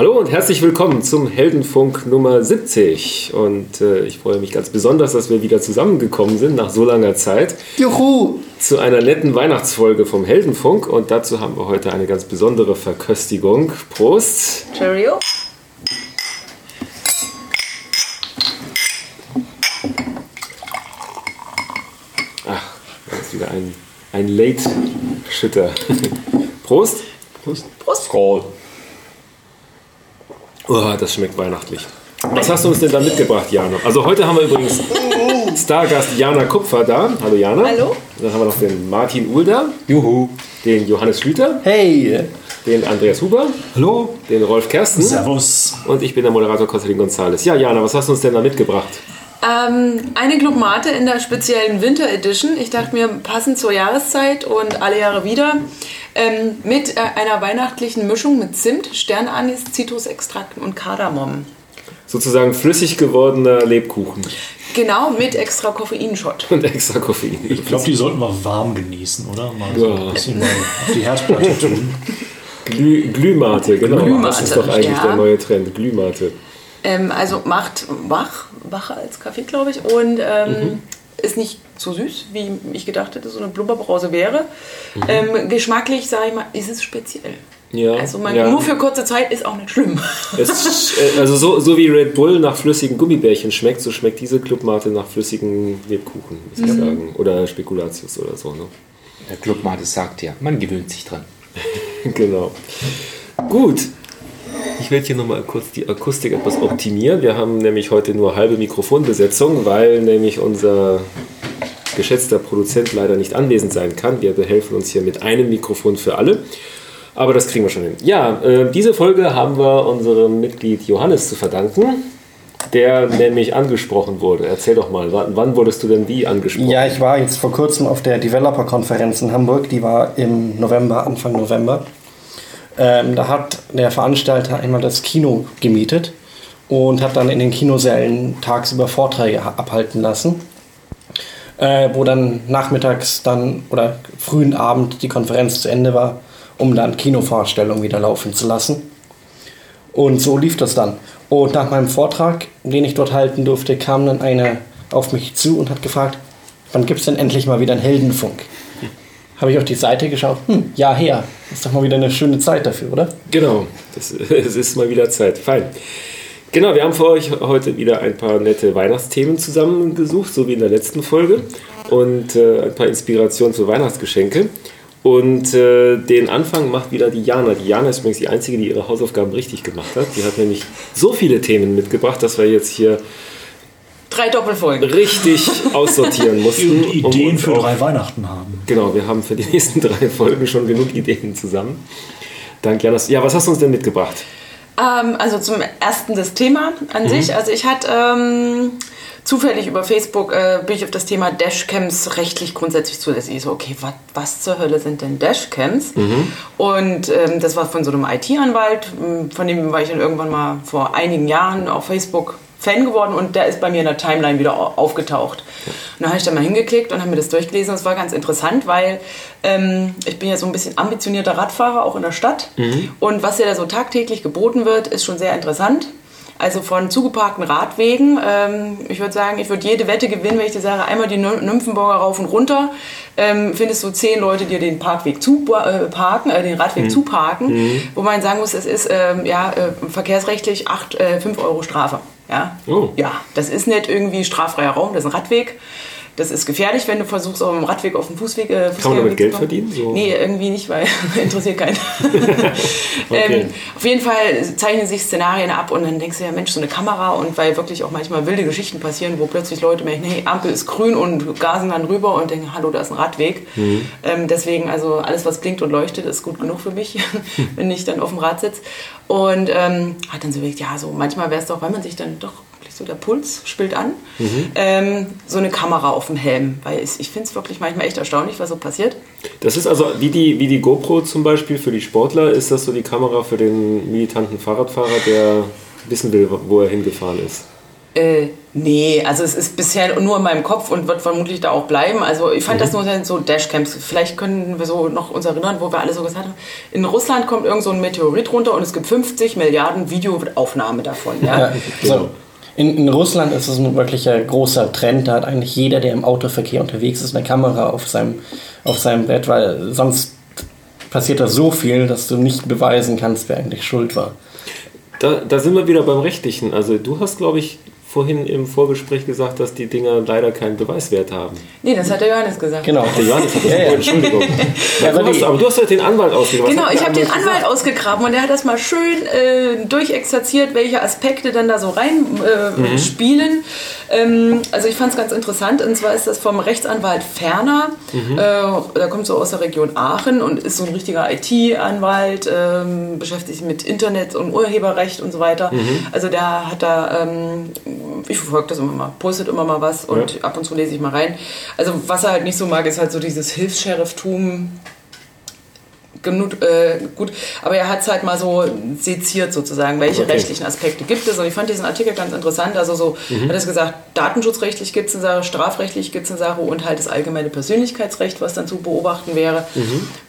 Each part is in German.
Hallo und herzlich willkommen zum Heldenfunk Nummer 70. Und äh, ich freue mich ganz besonders, dass wir wieder zusammengekommen sind nach so langer Zeit. Juhu! Zu einer netten Weihnachtsfolge vom Heldenfunk. Und dazu haben wir heute eine ganz besondere Verköstigung. Prost! Cheerio. Ach, das ist wieder ein, ein Late-Schütter. Prost! Prost. Prost. Skoll. Oh, das schmeckt weihnachtlich. Was hast du uns denn da mitgebracht, Jana? Also heute haben wir übrigens Stargast Jana Kupfer da. Hallo Jana. Hallo. Dann haben wir noch den Martin Ulder, Juhu! den Johannes Schlüter, Hey! den Andreas Huber, Hallo! den Rolf Kersten Servus! und ich bin der Moderator Konstantin Gonzales. Ja, Jana, was hast du uns denn da mitgebracht? Ähm, eine Club Mate in der speziellen Winter Edition. Ich dachte mir, passend zur Jahreszeit und alle Jahre wieder. Ähm, mit äh, einer weihnachtlichen Mischung mit Zimt, Sternanis, Zitrusextrakten und Kardamom. Sozusagen flüssig gewordener Lebkuchen Genau, mit extra Koffeinshot. und extra Koffein. Ich glaube, die sollten wir warm genießen, oder? Mal so Ja. ein bisschen mal auf die Herdplatte tun. Glüh, Glühmate, genau. Glühmate, das ist doch eigentlich ja. der neue Trend. Glühmate. Ähm, also macht wach, wacher als Kaffee, glaube ich. Und ähm, Mhm. ist nicht so süß, wie ich gedacht hätte, so eine Blubberbrause wäre. Mhm. Ähm, geschmacklich, sage ich mal, ist es speziell. Ja, Also man, ja. nur für kurze Zeit ist auch nicht schlimm. Es, äh, also so, so wie Red Bull nach flüssigen Gummibärchen schmeckt, so schmeckt diese Clubmate nach flüssigen Lebkuchen, muss ich sagen. Oder Spekulatius oder so. Ne? Der Clubmate sagt ja, man gewöhnt sich dran. Genau. Gut. Ich werde hier nochmal kurz die Akustik etwas optimieren. Wir haben nämlich heute nur halbe Mikrofonbesetzung, weil nämlich unser geschätzter Produzent leider nicht anwesend sein kann. Wir behelfen uns hier mit einem Mikrofon für alle. Aber das kriegen wir schon hin. Ja, äh, diese Folge haben wir unserem Mitglied Johannes zu verdanken, der nämlich angesprochen wurde. Erzähl doch mal, wann, wann wurdest du denn wie angesprochen? Ja, ich war jetzt vor kurzem auf der Developer-Konferenz in Hamburg. Die war im November, Anfang November. Ähm, da hat der Veranstalter einmal das Kino gemietet und hat dann in den Kinosälen tagsüber Vorträge ha- abhalten lassen. Äh, wo dann nachmittags dann oder frühen Abend die Konferenz zu Ende war, um dann Kinovorstellungen wieder laufen zu lassen. Und so lief das dann. Und nach meinem Vortrag, den ich dort halten durfte, kam dann eine auf mich zu und hat gefragt, wann gibt es denn endlich mal wieder einen Heldenfunk? Habe ich auf die Seite geschaut, hm, ja her, ist doch mal wieder eine schöne Zeit dafür, oder? Genau, das, es ist mal wieder Zeit. Fein. Genau, wir haben für euch heute wieder ein paar nette Weihnachtsthemen zusammengesucht, so wie in der letzten Folge. Und äh, ein paar Inspirationen für Weihnachtsgeschenke. Und äh, den Anfang macht wieder die Jana. Die Jana ist übrigens die Einzige, die ihre Hausaufgaben richtig gemacht hat. Die hat nämlich so viele Themen mitgebracht, dass wir jetzt hier Drei Doppelfolgen. richtig aussortieren mussten. Und Ideen für drei Weihnachten haben. Genau, wir haben für die nächsten drei Folgen schon genug Ideen zusammen. Dank Janas. Ja, was hast du uns denn mitgebracht? Ähm, also zum ersten das Thema an sich. Also ich hatte ähm, zufällig über Facebook äh, bin ich auf das Thema Dashcams rechtlich grundsätzlich zulässig. Ich so, okay, wat, was zur Hölle sind denn Dashcams? Und ähm, das war von so einem IT-Anwalt, m, von dem war ich dann irgendwann mal vor einigen Jahren auf Facebook Fan geworden und der ist bei mir in der Timeline wieder au- aufgetaucht. Und da habe ich dann mal hingeklickt und habe mir das durchgelesen. Das war ganz interessant, weil ähm, ich bin ja so ein bisschen ambitionierter Radfahrer, auch in der Stadt. Und was ja da so tagtäglich geboten wird, ist schon sehr interessant. Also von zugeparkten Radwegen. Ähm, ich würde sagen, ich würde jede Wette gewinnen, wenn ich dir sage, einmal die Ny- Nymphenburger rauf und runter, ähm, findest du zehn Leute, die dir den Parkweg zu äh, parken, äh, den Radweg zuparken. Wo man sagen muss, es ist ähm, ja, äh, verkehrsrechtlich 8, äh, 5 Euro Strafe. Ja? Oh. ja, das ist nicht irgendwie straffreier Raum, das ist ein Radweg. Das ist gefährlich, wenn du versuchst, auf dem Radweg auf dem Fußweg. Äh, Kann man damit Geld verdienen? So? Nee, irgendwie nicht, weil interessiert keinen. Okay. ähm, auf jeden Fall zeichnen sich Szenarien ab und dann denkst du ja, Mensch, so eine Kamera und weil wirklich auch manchmal wilde Geschichten passieren, wo plötzlich Leute merken, hey, Ampel ist grün und gasen dann rüber und denken, hallo, da ist ein Radweg. Mhm. Ähm, deswegen, also alles, was blinkt und leuchtet, ist gut genug für mich, wenn ich dann auf dem Rad sitze. Und ähm, hat dann so überlegt, ja, so manchmal wäre es doch, weil man sich dann doch so der Puls spielt an, ähm, so eine Kamera auf dem Helm. Weil ich, ich finde es wirklich manchmal echt erstaunlich, was so passiert. Das ist also wie die, wie die GoPro zum Beispiel für die Sportler, ist das so die Kamera für den militanten Fahrradfahrer, der wissen will, wo er hingefahren ist. Äh, nee, also es ist bisher nur in meinem Kopf und wird vermutlich da auch bleiben. Also ich fand das nur so Dashcams. Vielleicht können wir so noch uns erinnern, wo wir alle so gesagt haben, in Russland kommt irgend so ein Meteorit runter und es gibt 50 Milliarden Videoaufnahme davon. Ja? Ja, so. In, in Russland ist es ein wirklicher großer Trend. Da hat eigentlich jeder, der im Autoverkehr unterwegs ist, eine Kamera auf seinem, auf seinem Brett, weil sonst passiert da so viel, dass du nicht beweisen kannst, wer eigentlich schuld war. Da, da sind wir wieder beim Rechtlichen. Also du hast, glaube ich, vorhin im Vorgespräch gesagt, dass die Dinger leider keinen Beweiswert haben. Nee, das hat der Johannes gesagt. Genau. Der Johannes hat das Ja, ja. Entschuldigung. Ja, aber du hast, aber du hast halt den Anwalt ausgegraben. Genau, ich habe den Anwalt Anwalt ausgegraben und der hat das mal schön äh, durchexerziert, welche Aspekte dann da so rein äh, Mhm. spielen. Ähm, also ich fand es ganz interessant und zwar ist das vom Rechtsanwalt Ferner, Mhm. äh, der kommt so aus der Region Aachen und ist so ein richtiger IT-Anwalt, ähm, beschäftigt sich mit Internet und Urheberrecht und so weiter. Mhm. Also der hat da, ähm, ich verfolge das immer mal, postet immer mal was und Ja. ab und zu lese ich mal rein. Also was er halt nicht so mag, ist halt so dieses Hilfs-Sherifftum genug, äh, gut, aber er hat es halt mal so seziert sozusagen, welche Okay. rechtlichen Aspekte gibt es. Und ich fand diesen Artikel ganz interessant. Also so, hat es gesagt, datenschutzrechtlich gibt es eine Sache, strafrechtlich gibt es eine Sache und halt das allgemeine Persönlichkeitsrecht, was dann zu beobachten wäre.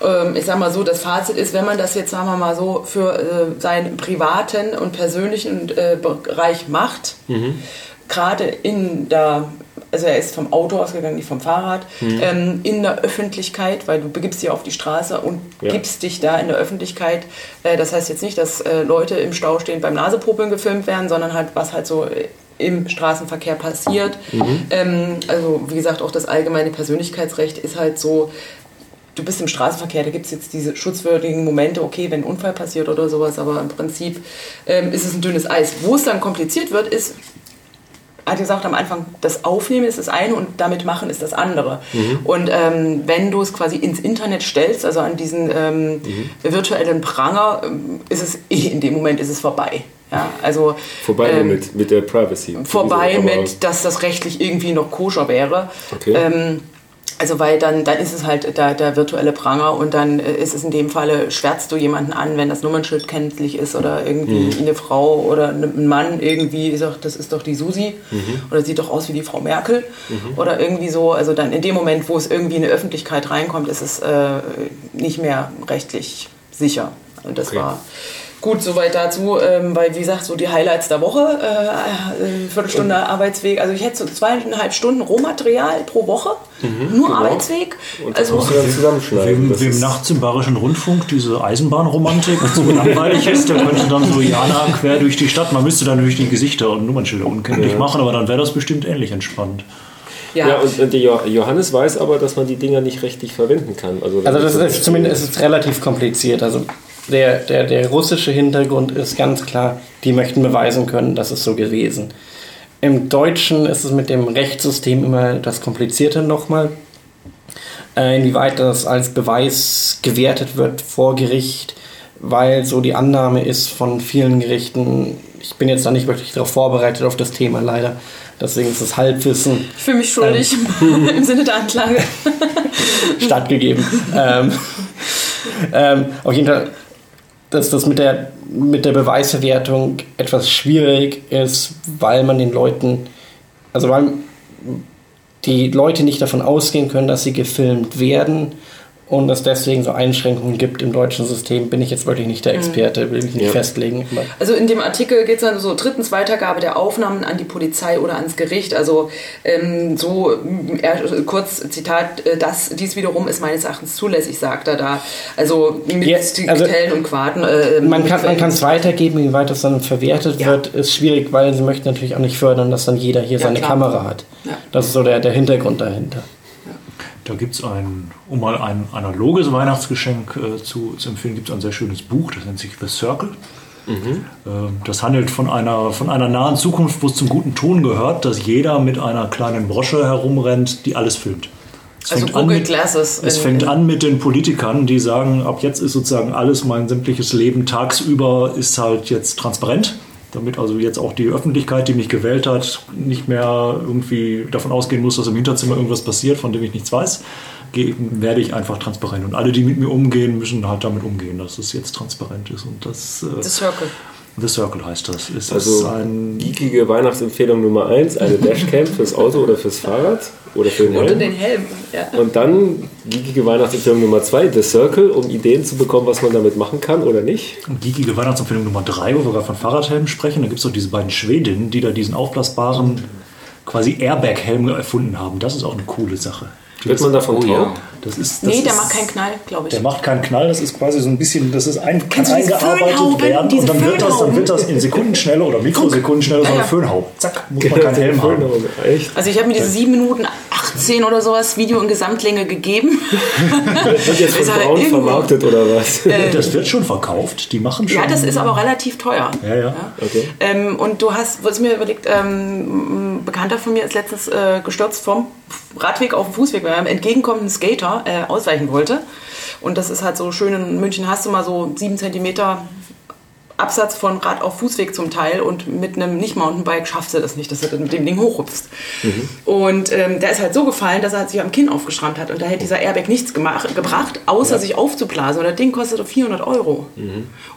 Ähm, ich sag mal so, das Fazit ist, wenn man das jetzt, sagen wir mal so, für äh, seinen privaten und persönlichen äh, Bereich macht, gerade in der, also er ist vom Auto ausgegangen, nicht vom Fahrrad, ähm, in der Öffentlichkeit, weil du begibst dich auf die Straße und Ja. gibst dich da in der Öffentlichkeit. Äh, das heißt jetzt nicht, dass äh, Leute im Stau stehen beim Nasepopeln gefilmt werden, sondern halt, was halt so äh, im Straßenverkehr passiert. Ähm, also wie gesagt, auch das allgemeine Persönlichkeitsrecht ist halt so, du bist im Straßenverkehr, da gibt es jetzt diese schutzwürdigen Momente, okay, wenn ein Unfall passiert oder sowas, aber im Prinzip ähm, ist es ein dünnes Eis. Wo es dann kompliziert wird, ist, hat gesagt am Anfang, das Aufnehmen ist das eine und damit machen ist das andere. Und ähm, wenn du es quasi ins Internet stellst, also an diesen ähm, virtuellen Pranger, ähm, ist es eh in dem Moment ist es vorbei. Ja, also Vorbei ähm, mit, mit der Privacy. vorbei mit, dass das rechtlich irgendwie noch koscher wäre. Okay. Also weil dann, dann ist es halt der, der virtuelle Pranger und dann äh, ist es in dem Falle, schwärzt du jemanden an, wenn das Nummernschild kenntlich ist oder irgendwie Mhm. eine Frau oder ein Mann irgendwie sagt, das ist doch die Susi Mhm. oder sieht doch aus wie die Frau Merkel oder irgendwie so. Also dann in dem Moment, wo es irgendwie in die Öffentlichkeit reinkommt, ist es äh, nicht mehr rechtlich sicher. Und das Okay. war Gut, soweit dazu, ähm, weil wie gesagt, so die Highlights der Woche, äh, äh, Viertelstunde Arbeitsweg, also ich hätte so zweieinhalb Stunden Rohmaterial pro Woche, nur Arbeitsweg. Mhm, Und das Also musst du dann zusammenschneiden. Wem, Das wem nachts im Bayerischen Rundfunk diese Eisenbahnromantik so langweilig ist, der könnte dann so Jana quer durch die Stadt. Man müsste dann durch die Gesichter und Nummernschilder unkenntlich Ja. machen, aber dann wäre das bestimmt ähnlich entspannt. ja, Ja, und, und der Jo- Johannes weiß aber, dass man die Dinger nicht rechtlich verwenden kann. Also, Also das ist zumindest es ist relativ kompliziert. Also der, der, der russische Hintergrund ist ganz klar, die möchten beweisen können, das ist so gewesen. Im Deutschen ist es mit dem Rechtssystem immer das Komplizierte nochmal. Äh, inwieweit das als Beweis gewertet wird vor Gericht, weil so die Annahme ist von vielen Gerichten, ich bin jetzt da nicht wirklich darauf vorbereitet auf das Thema leider, deswegen ist es Halbwissen. ich fühle mich schuldig im Sinne der Anklage. stattgegeben. ähm, ähm, auf jeden Fall, dass das mit der, mit der Beweisverwertung etwas schwierig ist, weil man den Leuten, also weil die Leute nicht davon ausgehen können, dass sie gefilmt werden und es deswegen so Einschränkungen gibt im deutschen System, bin ich jetzt wirklich nicht der Experte, will mich nicht Ja. festlegen. Also in dem Artikel geht es dann so drittens Weitergabe der Aufnahmen an die Polizei oder ans Gericht. Also ähm, so äh, kurz Zitat, äh, das dies wiederum ist meines Erachtens zulässig, sagt er da. Also mit Ja, also Quellen und Quarten. Äh, Man kann es weitergeben, wie weit das dann verwertet Ja. wird, ist schwierig, weil sie möchten natürlich auch nicht fördern, dass dann jeder hier Ja, seine klar. Kamera hat. Ja. Das ist so der, der Hintergrund dahinter. Da gibt es ein, um mal ein analoges Weihnachtsgeschenk äh, zu, zu empfehlen, gibt es ein sehr schönes Buch, das nennt sich The Circle. Ähm, das handelt von einer, von einer nahen Zukunft, wo es zum guten Ton gehört, dass jeder mit einer kleinen Brosche herumrennt, die alles filmt. Es Also Google mit- Glasses. Es fängt an mit den Politikern, die sagen, ab jetzt ist sozusagen alles mein sämtliches Leben tagsüber ist halt jetzt transparent. Damit also jetzt auch die Öffentlichkeit, die mich gewählt hat, nicht mehr irgendwie davon ausgehen muss, dass im Hinterzimmer irgendwas passiert, von dem ich nichts weiß, werde ich einfach transparent. Und alle, die mit mir umgehen, müssen halt damit umgehen, dass es jetzt transparent ist. Und das, äh, The Circle. The Circle heißt das. Ist Also das ein geekige Weihnachtsempfehlung Nummer 1, eine Dashcam fürs Auto oder fürs Fahrrad oder für den Helm. den Helm. Ja. Und dann geekige Weihnachtsempfehlung Nummer 2, The Circle, um Ideen zu bekommen, was man damit machen kann oder nicht. geekige Weihnachtsempfehlung Nummer 3, wo wir gerade von Fahrradhelmen sprechen. Da gibt es doch diese beiden Schwedinnen, die da diesen aufblasbaren quasi Airbag-Helm erfunden haben. Das ist auch eine coole Sache. Wird man davon Oh taub? ja. Das ist, das Nee, der ist, macht keinen Knall, glaube ich. Der macht keinen Knall, das ist quasi so ein bisschen, das ist ein, kann eingearbeitet werden und dann wird, das, dann wird das in Sekundenschnelle oder Mikrosekundenschnelle so Ja, eine ja. Föhnhaube. Zack, muss man keinen Helm haben. Echt? Also ich habe mir diese 7 Minuten 18 oder sowas Video in Gesamtlänge gegeben. Wird jetzt von Braun vermarktet oder was? Das wird schon verkauft, die machen schon. Ja, das ist aber relativ teuer. Ja, ja. Okay. Ähm, und du hast, was mir überlegt, ähm, ein Bekannter von mir ist letztens äh, gestürzt vom Radweg auf den Fußweg, weil er einem entgegenkommenden Skater äh, ausweichen wollte. Und das ist halt so schön, in München hast du mal so sieben Zentimeter Absatz von Rad auf Fußweg zum Teil und mit einem Nicht-Mountainbike schaffst du das nicht, dass du mit dem Ding hochhupfst. Und ähm, der ist halt so gefallen, dass er sich am Kinn aufgeschrammt hat und da hätte dieser Airbag nichts gemacht, gebracht, außer sich aufzublasen. Und das Ding kostet doch 400 Euro.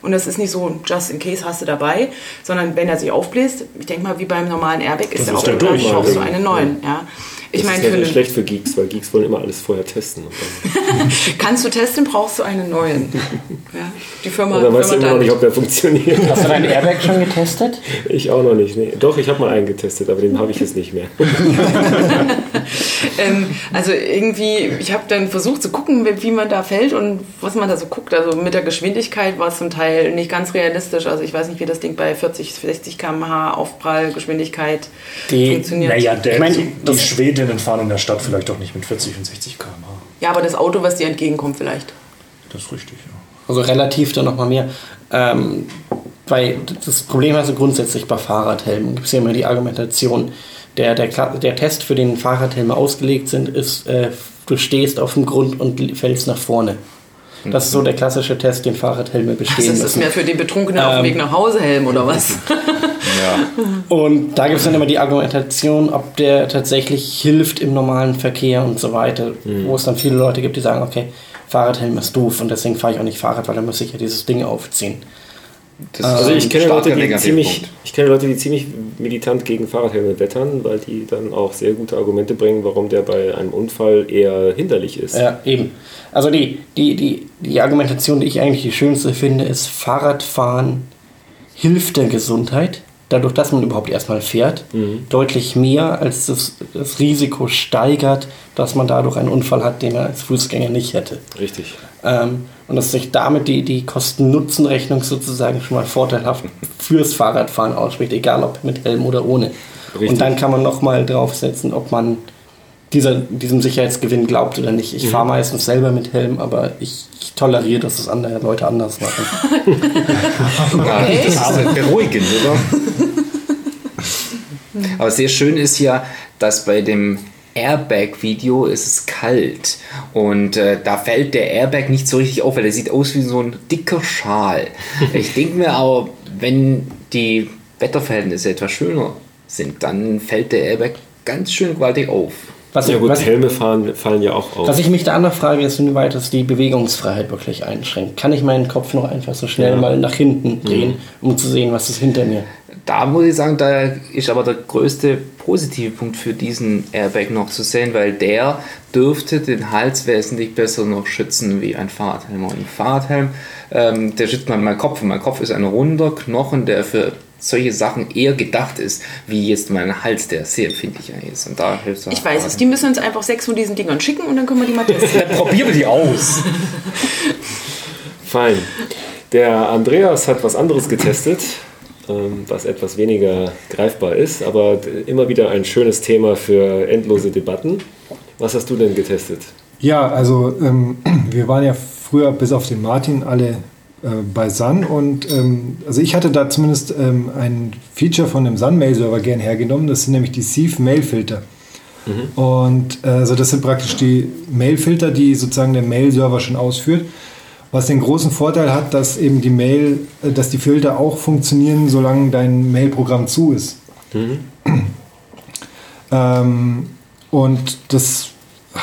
Und das ist nicht so, just in case hast du dabei, sondern wenn er sich aufbläst, ich denke mal, wie beim normalen Airbag ist Das ist auch der durch, du ja. einen neuen. Ja. Ich Das meine, ist für ja einen, schlecht für Geeks, weil Geeks wollen immer alles vorher testen. Kannst du testen, brauchst du einen neuen. Ja. Die Firma, dann weißt du immer noch nicht, ob der funktioniert. Hast du deinen Airbag schon getestet? Ich auch noch nicht. Nee. Doch, ich habe mal einen getestet, aber den habe ich jetzt nicht mehr. Ähm, also irgendwie, ich habe dann versucht zu gucken, wie man da fällt und was man da so guckt. Also mit der Geschwindigkeit war es zum Teil nicht ganz realistisch. Also ich weiß nicht, wie das Ding bei 40, 60 km/h Aufprallgeschwindigkeit funktioniert. Naja, der, Ich mein, die das- Schwedinnen fahren in der Stadt vielleicht auch nicht mit 40 und 60 km/h. Ja, aber das Auto, was dir entgegenkommt vielleicht. Das ist richtig, ja. Also relativ dann nochmal mehr. Ähm, weil das Problem also grundsätzlich bei Fahrradhelmen gibt es ja immer die Argumentation, der, der, der Test, für den Fahrradhelme ausgelegt sind, ist, äh, du stehst auf dem Grund und fällst nach vorne. Das ist so der klassische Test, den Fahrradhelme Das bestehen ist müssen. mehr für den Betrunkenen auf dem Ähm. Weg nach Hause Helm oder was? Und da gibt es dann immer die Argumentation, ob der tatsächlich hilft im normalen Verkehr und so weiter, wo es dann viele Leute gibt, die sagen, okay, Fahrradhelm ist doof und deswegen fahre ich auch nicht Fahrrad, weil dann muss ich ja dieses Ding aufziehen. Das Also ich ein kenne Leute, die ziemlich, ich kenne Leute, die ziemlich militant gegen Fahrradhelme wettern, weil die dann auch sehr gute Argumente bringen, warum der bei einem Unfall eher hinderlich ist. Ja, eben. Also die, die, die, die Argumentation, die ich eigentlich die schönste finde, ist, Fahrradfahren hilft der Gesundheit, dadurch, dass man überhaupt erstmal fährt, deutlich mehr, als das, das Risiko steigert, dass man dadurch einen Unfall hat, den er als Fußgänger nicht hätte. Richtig. Ähm, und dass sich damit die, die Kosten-Nutzen-Rechnung sozusagen schon mal vorteilhaft fürs Fahrradfahren ausspricht, egal ob mit Helm oder ohne. Richtig. Und dann kann man nochmal draufsetzen, ob man dieser, diesem Sicherheitsgewinn glaubt oder nicht. Ich fahre meistens selber mit Helm, aber ich, ich toleriere, dass es andere Leute anders machen. Ja, das ist äh, beruhigend, oder? Aber sehr schön ist ja, dass bei dem Airbag-Video ist es kalt und äh, da fällt der Airbag nicht so richtig auf, weil der sieht aus wie so ein dicker Schal. Ich denke mir aber, wenn die Wetterverhältnisse etwas schöner sind, dann fällt der Airbag ganz schön gewaltig auf. Was, Ja ich, gut, was, Helme fahren, fallen ja auch auf. was ich mich da andere frage, ist, inwieweit das die Bewegungsfreiheit wirklich einschränkt. Kann ich meinen Kopf noch einfach so schnell Ja. mal nach hinten drehen, um zu sehen, was ist hinter mir? Da muss ich sagen, da ist aber der größte positive Punkt für diesen Airbag noch zu sehen, weil der dürfte den Hals wesentlich besser noch schützen wie ein Fahrradhelm. Und ein Fahrradhelm, ähm, der schützt meinen Kopf. Und mein Kopf ist ein runder Knochen, der für solche Sachen eher gedacht ist, wie jetzt mein Hals, der sehr empfindlich ist. Und da hilft Ich weiß es, die müssen uns einfach sechs von diesen Dingern schicken und dann können wir die mal testen. Probieren wir die aus. Fein. Der Andreas hat was anderes getestet, ähm, was etwas weniger greifbar ist, aber immer wieder ein schönes Thema für endlose Debatten. Was hast du denn getestet? Ja, also ähm, wir waren ja früher bis auf den Martin alle äh, bei Sun und ähm, also ich hatte da zumindest ähm, ein Feature von dem Sun Mail Server gern hergenommen. Das sind nämlich die Sieve Mail Filter. Und äh, also das sind praktisch die Mail-Filter, die sozusagen der Mail-Server schon ausführt. Was den großen Vorteil hat, dass eben die Mail, äh, dass die Filter auch funktionieren, solange dein Mail-Programm zu ist. Ähm, und das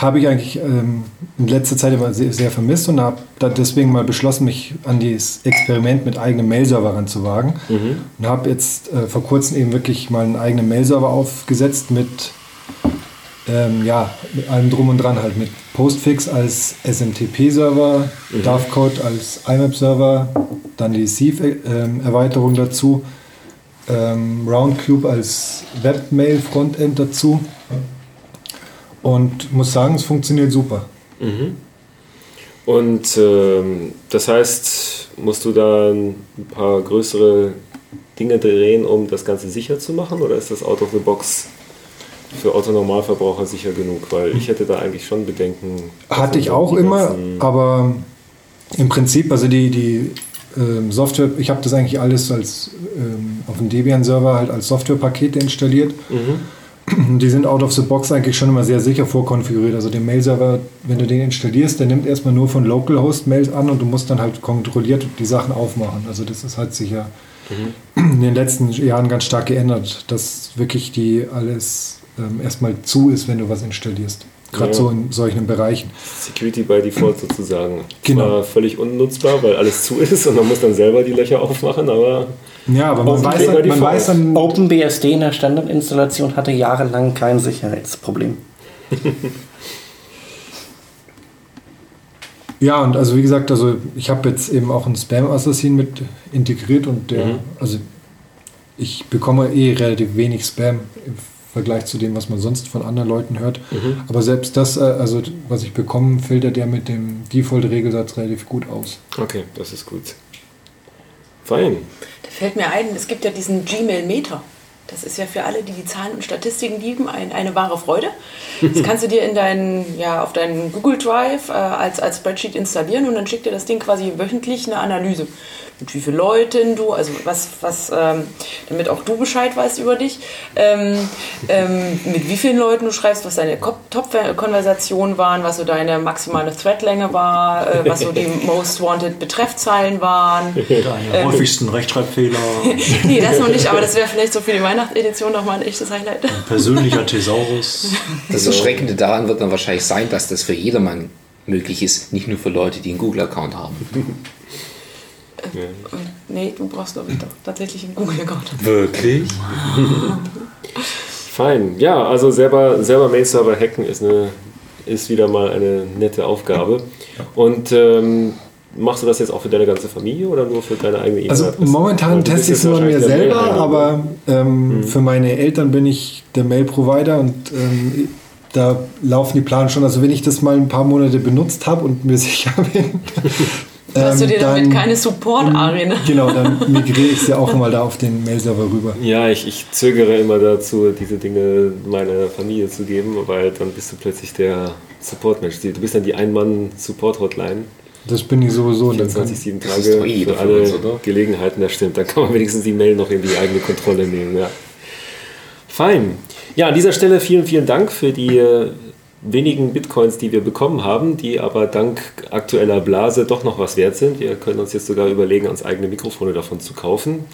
habe ich eigentlich ähm, in letzter Zeit immer sehr, sehr vermisst und habe deswegen mal beschlossen, mich an dieses Experiment mit eigenem Mail-Server ranzuwagen. Und habe jetzt äh, vor kurzem eben wirklich mal einen eigenen Mail-Server aufgesetzt mit, ähm, ja, mit allem drum und dran halt mit Postfix als SMTP-Server, Dovecode als IMAP-Server, dann die Sieve-Erweiterung dazu, ähm, Roundcube als Webmail-Frontend dazu und muss sagen, es funktioniert super. Und ähm, das heißt, musst du da ein paar größere Dinge drehen, um das Ganze sicher zu machen? Oder ist das out of the box für Autonormalverbraucher sicher genug? Weil ich hätte da eigentlich schon Bedenken. Hatte ich auch immer, aber im Prinzip, also die, die ähm, Software, ich habe das eigentlich alles als ähm, auf dem Debian-Server halt als Softwarepakete installiert. Die sind out of the box eigentlich schon immer sehr sicher vorkonfiguriert. Also den Mail-Server, wenn du den installierst, der nimmt erstmal nur von Localhost-Mails an und du musst dann halt kontrolliert die Sachen aufmachen. Also das ist halt sicher in den letzten Jahren ganz stark geändert, dass wirklich die alles ähm, erstmal zu ist, wenn du was installierst. Gerade Ja. so in solchen Bereichen. Security by Default sozusagen. Genau. Zwar völlig unnutzbar, weil alles zu ist und man muss dann selber die Löcher aufmachen, aber Ja, aber man, weiß dann, man weiß dann, OpenBSD in der Standardinstallation hatte jahrelang kein Sicherheitsproblem. ja, und also wie gesagt, also ich habe jetzt eben auch einen Spam-Assassin mit integriert und der, Mhm. also ich bekomme eh relativ wenig Spam Vergleich zu dem, was man sonst von anderen Leuten hört. Mhm. Aber selbst das, äh, also was ich bekomme, filtert der mit dem Default-Regelsatz relativ gut aus. okay, das ist gut. Fein. Da fällt mir ein, es gibt ja diesen Gmail-Meter. Das ist ja für alle, die die Zahlen und Statistiken lieben, ein, eine wahre Freude. Das kannst du dir in deinen, ja, auf deinen Google Drive äh, als, als Spreadsheet installieren und dann schickt dir das Ding quasi wöchentlich eine Analyse. Mit wie vielen Leuten du, also was, was ähm, damit auch du Bescheid weißt über dich, ähm, ähm, mit wie vielen Leuten du schreibst, was deine Ko- Top-Konversationen waren, was so deine maximale Threadlänge war, äh, was so die Most Wanted Betreffzeilen waren. Deine häufigsten Rechtschreibfehler, Nee, das noch nicht, aber das wäre vielleicht so für die Weihnachtsedition nochmal ein echtes Highlight. persönlicher Thesaurus. Das Erschreckende daran wird dann wahrscheinlich sein, dass das für jedermann möglich ist, nicht nur für Leute, die einen Google-Account haben. Nee, du brauchst, glaube ich, doch tatsächlich einen Google-Account. Wirklich? Fein. Ja, also selber, selber Mail-Server hacken ist, eine, ist wieder mal eine nette Aufgabe. Und ähm, machst du das jetzt auch für deine ganze Familie oder nur für deine eigene Also E-Mail-Adresse? momentan teste ich es nur an mir selber, aber ähm, Mhm. für meine Eltern bin ich der Mail-Provider und ähm, da laufen die Pläne schon. Also wenn ich das mal ein paar Monate benutzt habe und mir sicher bin, Hast du ähm, dir damit dann- keine Support-Arena? Genau, dann migriere ich ja auch mal da auf den Mail-Server rüber. Ja, ich, ich zögere immer dazu, diese Dinge meiner Familie zu geben, weil dann bist du plötzlich der Support-Mensch. Du bist dann die Ein-Mann-Support-Hotline. Das bin ich sowieso. und dann kann- 24, 7 Das ist doch Tage eh für alle uns? Gelegenheiten, das stimmt. Dann kann man wenigstens die Mail noch in die eigene Kontrolle nehmen. Ja. Fein. Ja, an dieser Stelle vielen, vielen Dank für die äh, wenigen Bitcoins, die wir bekommen haben, die aber dank aktueller Blase doch noch was wert sind. Wir können uns jetzt sogar überlegen, uns eigene Mikrofone davon zu kaufen.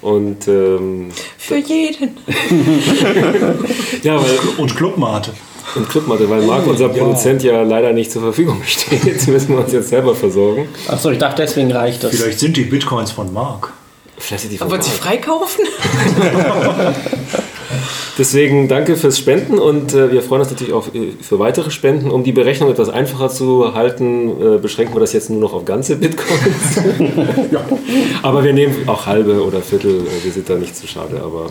Und ähm, Für jeden. ja, weil Und Clubmate. und Clubmatte, weil Marc, unser Produzent, ja leider nicht zur Verfügung steht. Jetzt müssen wir uns jetzt selber versorgen. Achso, ich dachte, deswegen reicht das. Vielleicht sind die Bitcoins von Mark. Vielleicht sind die Wollt ihr vorbei. freikaufen? Deswegen danke fürs Spenden und äh, wir freuen uns natürlich auch äh, für weitere Spenden. Um die Berechnung etwas einfacher zu halten, äh, beschränken wir das jetzt nur noch auf ganze Bitcoins. Aber wir nehmen auch halbe oder Viertel, äh, wir sind da nicht zu schade. Aber,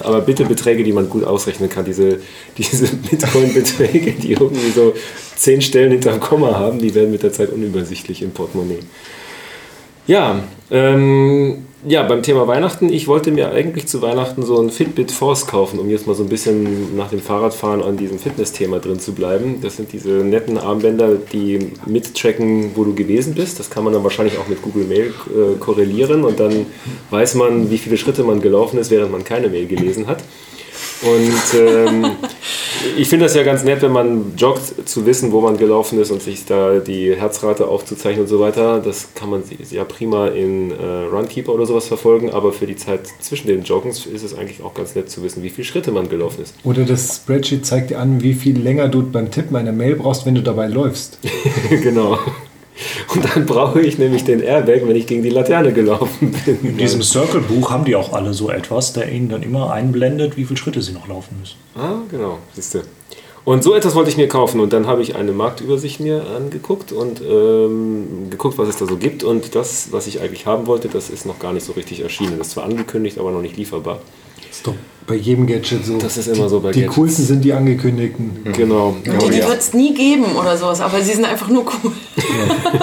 aber bitte Beträge, die man gut ausrechnen kann. Diese, diese Bitcoin-Beträge, die irgendwie so zehn Stellen hinterm Komma haben, die werden mit der Zeit unübersichtlich im Portemonnaie. Ja, ähm, ja, beim Thema Weihnachten, ich wollte mir eigentlich zu Weihnachten so ein Fitbit Force kaufen, um jetzt mal so ein bisschen nach dem Fahrradfahren an diesem Fitness-Thema drin zu bleiben. Das sind diese netten Armbänder, die mittracken, wo du gewesen bist. Das kann man dann wahrscheinlich auch mit Google Mail äh, korrelieren und dann weiß man, wie viele Schritte man gelaufen ist, während man keine Mail gelesen hat. Und ähm, Ich finde das ja ganz nett, wenn man joggt, zu wissen, wo man gelaufen ist und sich da die Herzrate aufzuzeichnen und so weiter. Das kann man ja prima in äh, Runkeeper oder sowas verfolgen, aber für die Zeit zwischen den Joggens ist es eigentlich auch ganz nett zu wissen, wie viele Schritte man gelaufen ist. Oder das Spreadsheet zeigt dir an, wie viel länger du beim Tippen einer Mail brauchst, wenn du dabei läufst. genau. Und dann brauche ich nämlich den Airbag, wenn ich gegen die Laterne gelaufen bin. In diesem Circle-Buch haben die auch alle so etwas, der ihnen dann immer einblendet, wie viele Schritte sie noch laufen müssen. Ah, genau, siehst du. Und so etwas wollte ich mir kaufen und dann habe ich eine Marktübersicht mir angeguckt und ähm, geguckt, was es da so gibt. Und das, was ich eigentlich haben wollte, das ist noch gar nicht so richtig erschienen. Das ist zwar angekündigt, aber noch nicht lieferbar. Das ist doch bei jedem Gadget so. Das ist immer so bei Die Gadgets. coolsten sind die angekündigten. Genau. Die, die wird es nie geben oder sowas, aber sie sind einfach nur cool.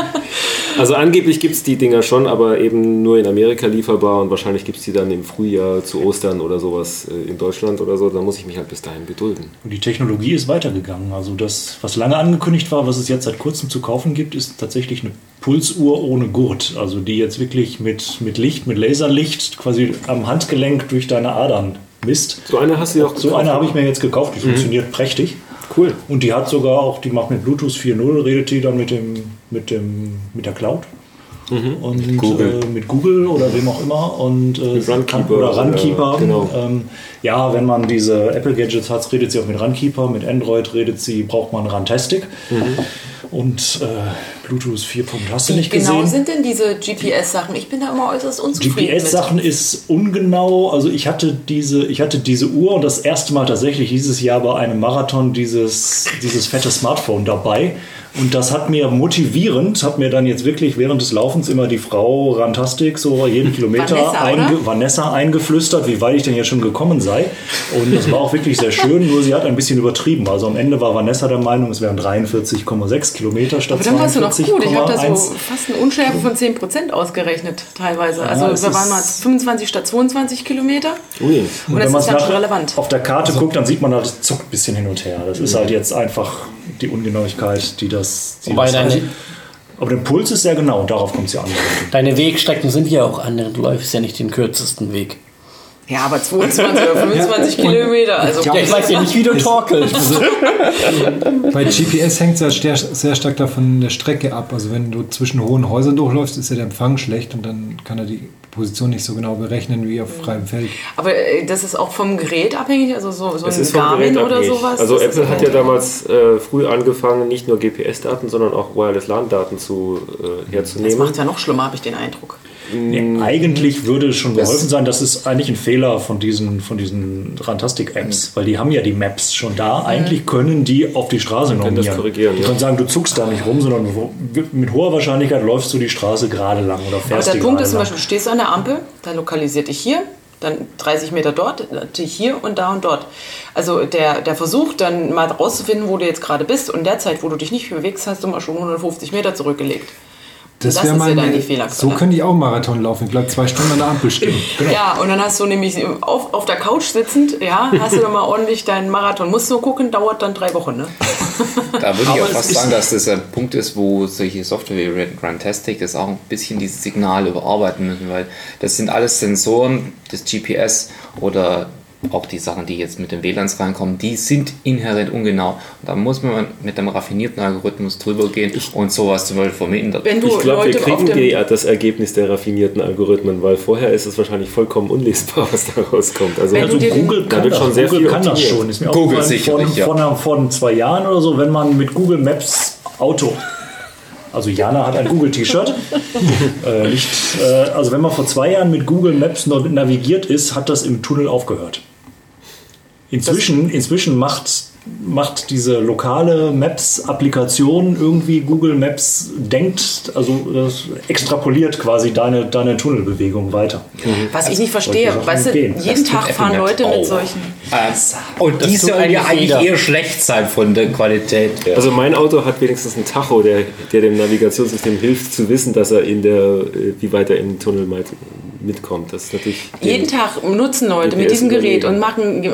Also angeblich gibt es die Dinger schon, aber eben nur in Amerika lieferbar und wahrscheinlich gibt es die dann im Frühjahr zu Ostern oder sowas äh, in Deutschland oder so. Da muss ich mich halt bis dahin gedulden. Und die Technologie ist weitergegangen. Also das, was lange angekündigt war, was es jetzt seit kurzem zu kaufen gibt, ist tatsächlich eine Pulsuhr ohne Gurt. Also die jetzt wirklich mit, mit Licht, mit Laserlicht quasi am Handgelenk durch deine Adern misst. So eine hast du ja auch So gekauft. eine habe ich mir jetzt gekauft, die funktioniert prächtig. Cool. Und die hat sogar auch, die macht mit Bluetooth 4.0, redet die dann mit, dem, mit, dem, mit der Cloud. Und Google. Äh, mit Google oder wem auch immer. Und, äh, Mit Runkeeper oder oder- Runkeeper. genau. Ähm, ja, wenn man diese Apple Gadgets hat, redet sie auch mit Runkeeper. Mit Android redet sie, braucht man Runtastic. Und äh, Bluetooth 4. hast du Wie nicht genau gesehen? sind denn diese GPS-Sachen? Ich bin da immer äußerst unzufrieden GPS-Sachen ist ungenau. Also ich hatte diese, ich hatte diese Uhr und das erste Mal tatsächlich dieses Jahr bei einem Marathon dieses, dieses fette Smartphone dabei. Und das hat mir motivierend, hat mir dann jetzt wirklich während des Laufens immer die Frau Rantastic so jeden Kilometer Vanessa, einge? Vanessa eingeflüstert, wie weit ich denn jetzt schon gekommen sei. Und das war auch wirklich sehr schön, nur sie hat ein bisschen übertrieben. Also am Ende war Vanessa der Meinung, es wären 43,6 Kilometer statt Aber dann warst du noch gut. Ich habe da 42,1. so fast eine Unschärfe von 10% ausgerechnet, teilweise. Also es wir waren mal 25 statt 22 Kilometer. Ui. Und wenn das ist dann schon relevant. Auf der Karte guckt, dann sieht man halt, es zuckt ein bisschen hin und her. Das ist halt jetzt einfach die Ungenauigkeit, die das. Die Wobei das deine, aber der Puls ist sehr genau und darauf kommt es ja an. deine Wegstrecken sind ja auch andere. Du läufst ja nicht den kürzesten Weg. Ja, aber 22 oder 25 Kilometer. Also Ja, ich weiß ja nicht, wie du torkelst. Bei GPS hängt es ja sehr, sehr stark davon der Strecke ab. Also wenn du zwischen hohen Häusern durchläufst, ist ja der Empfang schlecht und dann kann er die Position nicht so genau berechnen wie auf freiem Feld. Aber äh, das ist auch vom Gerät abhängig, also so, so Es ein Garmin oder abhängig. sowas. Also das Apple hat ja damals äh, früh angefangen, nicht nur GPS-Daten, sondern auch Wireless-LAN-Daten zu, äh, Das herzunehmen. macht ja noch schlimmer, habe ich den Eindruck. Nee, eigentlich würde es schon geholfen sein, das ist eigentlich ein Fehler von diesen, von diesen Rantastic-Apps, weil die haben ja die Maps schon da. Eigentlich können die auf die Straße können das normieren. korrigieren, Die können sagen, du zuckst da nicht rum, sondern mit hoher Wahrscheinlichkeit läufst du die Straße gerade lang oder Aber fährst der die Punkt ist zum. Beispiel, du stehst an der Ampel, dann lokalisiert dich hier, dann 30 Meter dort, dann hier und da und dort. Also der, der Versuch dann mal rauszufinden, wo du jetzt gerade bist und in der Zeit, wo du dich nicht bewegst, hast du mal schon 150 Meter zurückgelegt. Das wär ist ja dann meine- die Fehlerquelle. So könnte ich auch einen Marathon laufen. Ich bleibe zwei Stunden an der Ampel stehen. Ja, und dann hast du nämlich auf, auf der Couch sitzend, ja, hast du dann mal ordentlich deinen Marathon. Musst du gucken, dauert dann drei Wochen, ne? Da würde ich auch fast ist- sagen, dass das ein Punkt ist, wo solche Software wie Runtastic das auch ein bisschen dieses Signal überarbeiten müssen, weil das sind alles Sensoren, das GPS oder auch die Sachen, die jetzt mit den WLANs reinkommen, die sind inhärent ungenau. Und da muss man mit einem raffinierten Algorithmus drüber gehen und sowas zum Beispiel vermindern. Ich glaube, wir kriegen die, das Ergebnis der raffinierten Algorithmen, weil vorher ist es wahrscheinlich vollkommen unlesbar, was da rauskommt. Also, Also Google Da kann, wird das, schon sehr Google viel kann das schon. Ist mir Google sicherlich, vor, ja. einer- vor zwei Jahren oder so, wenn man mit Google Maps Auto also Jana hat ein Google-T-Shirt. äh, äh, also wenn man vor zwei Jahren mit Google Maps navigiert ist, hat das im Tunnel aufgehört. Inzwischen, inzwischen macht, macht diese lokale Maps-Applikation irgendwie Google Maps denkt, also das extrapoliert quasi deine, deine Tunnelbewegung weiter. Was ich nicht verstehe, weißt du, jeden Das Tag fahren Leute Maps mit auch. solchen... Äh, und die sollen ja eigentlich jeder. eher schlecht sein von der Qualität. her. also mein Auto hat wenigstens einen Tacho, der, der dem Navigationssystem hilft zu wissen, dass er in der, äh, wie weit er in den Tunnel meint, mitkommt. Das ist natürlich Jeden den- Tag nutzen Leute mit diesem Gerät und machen, äh,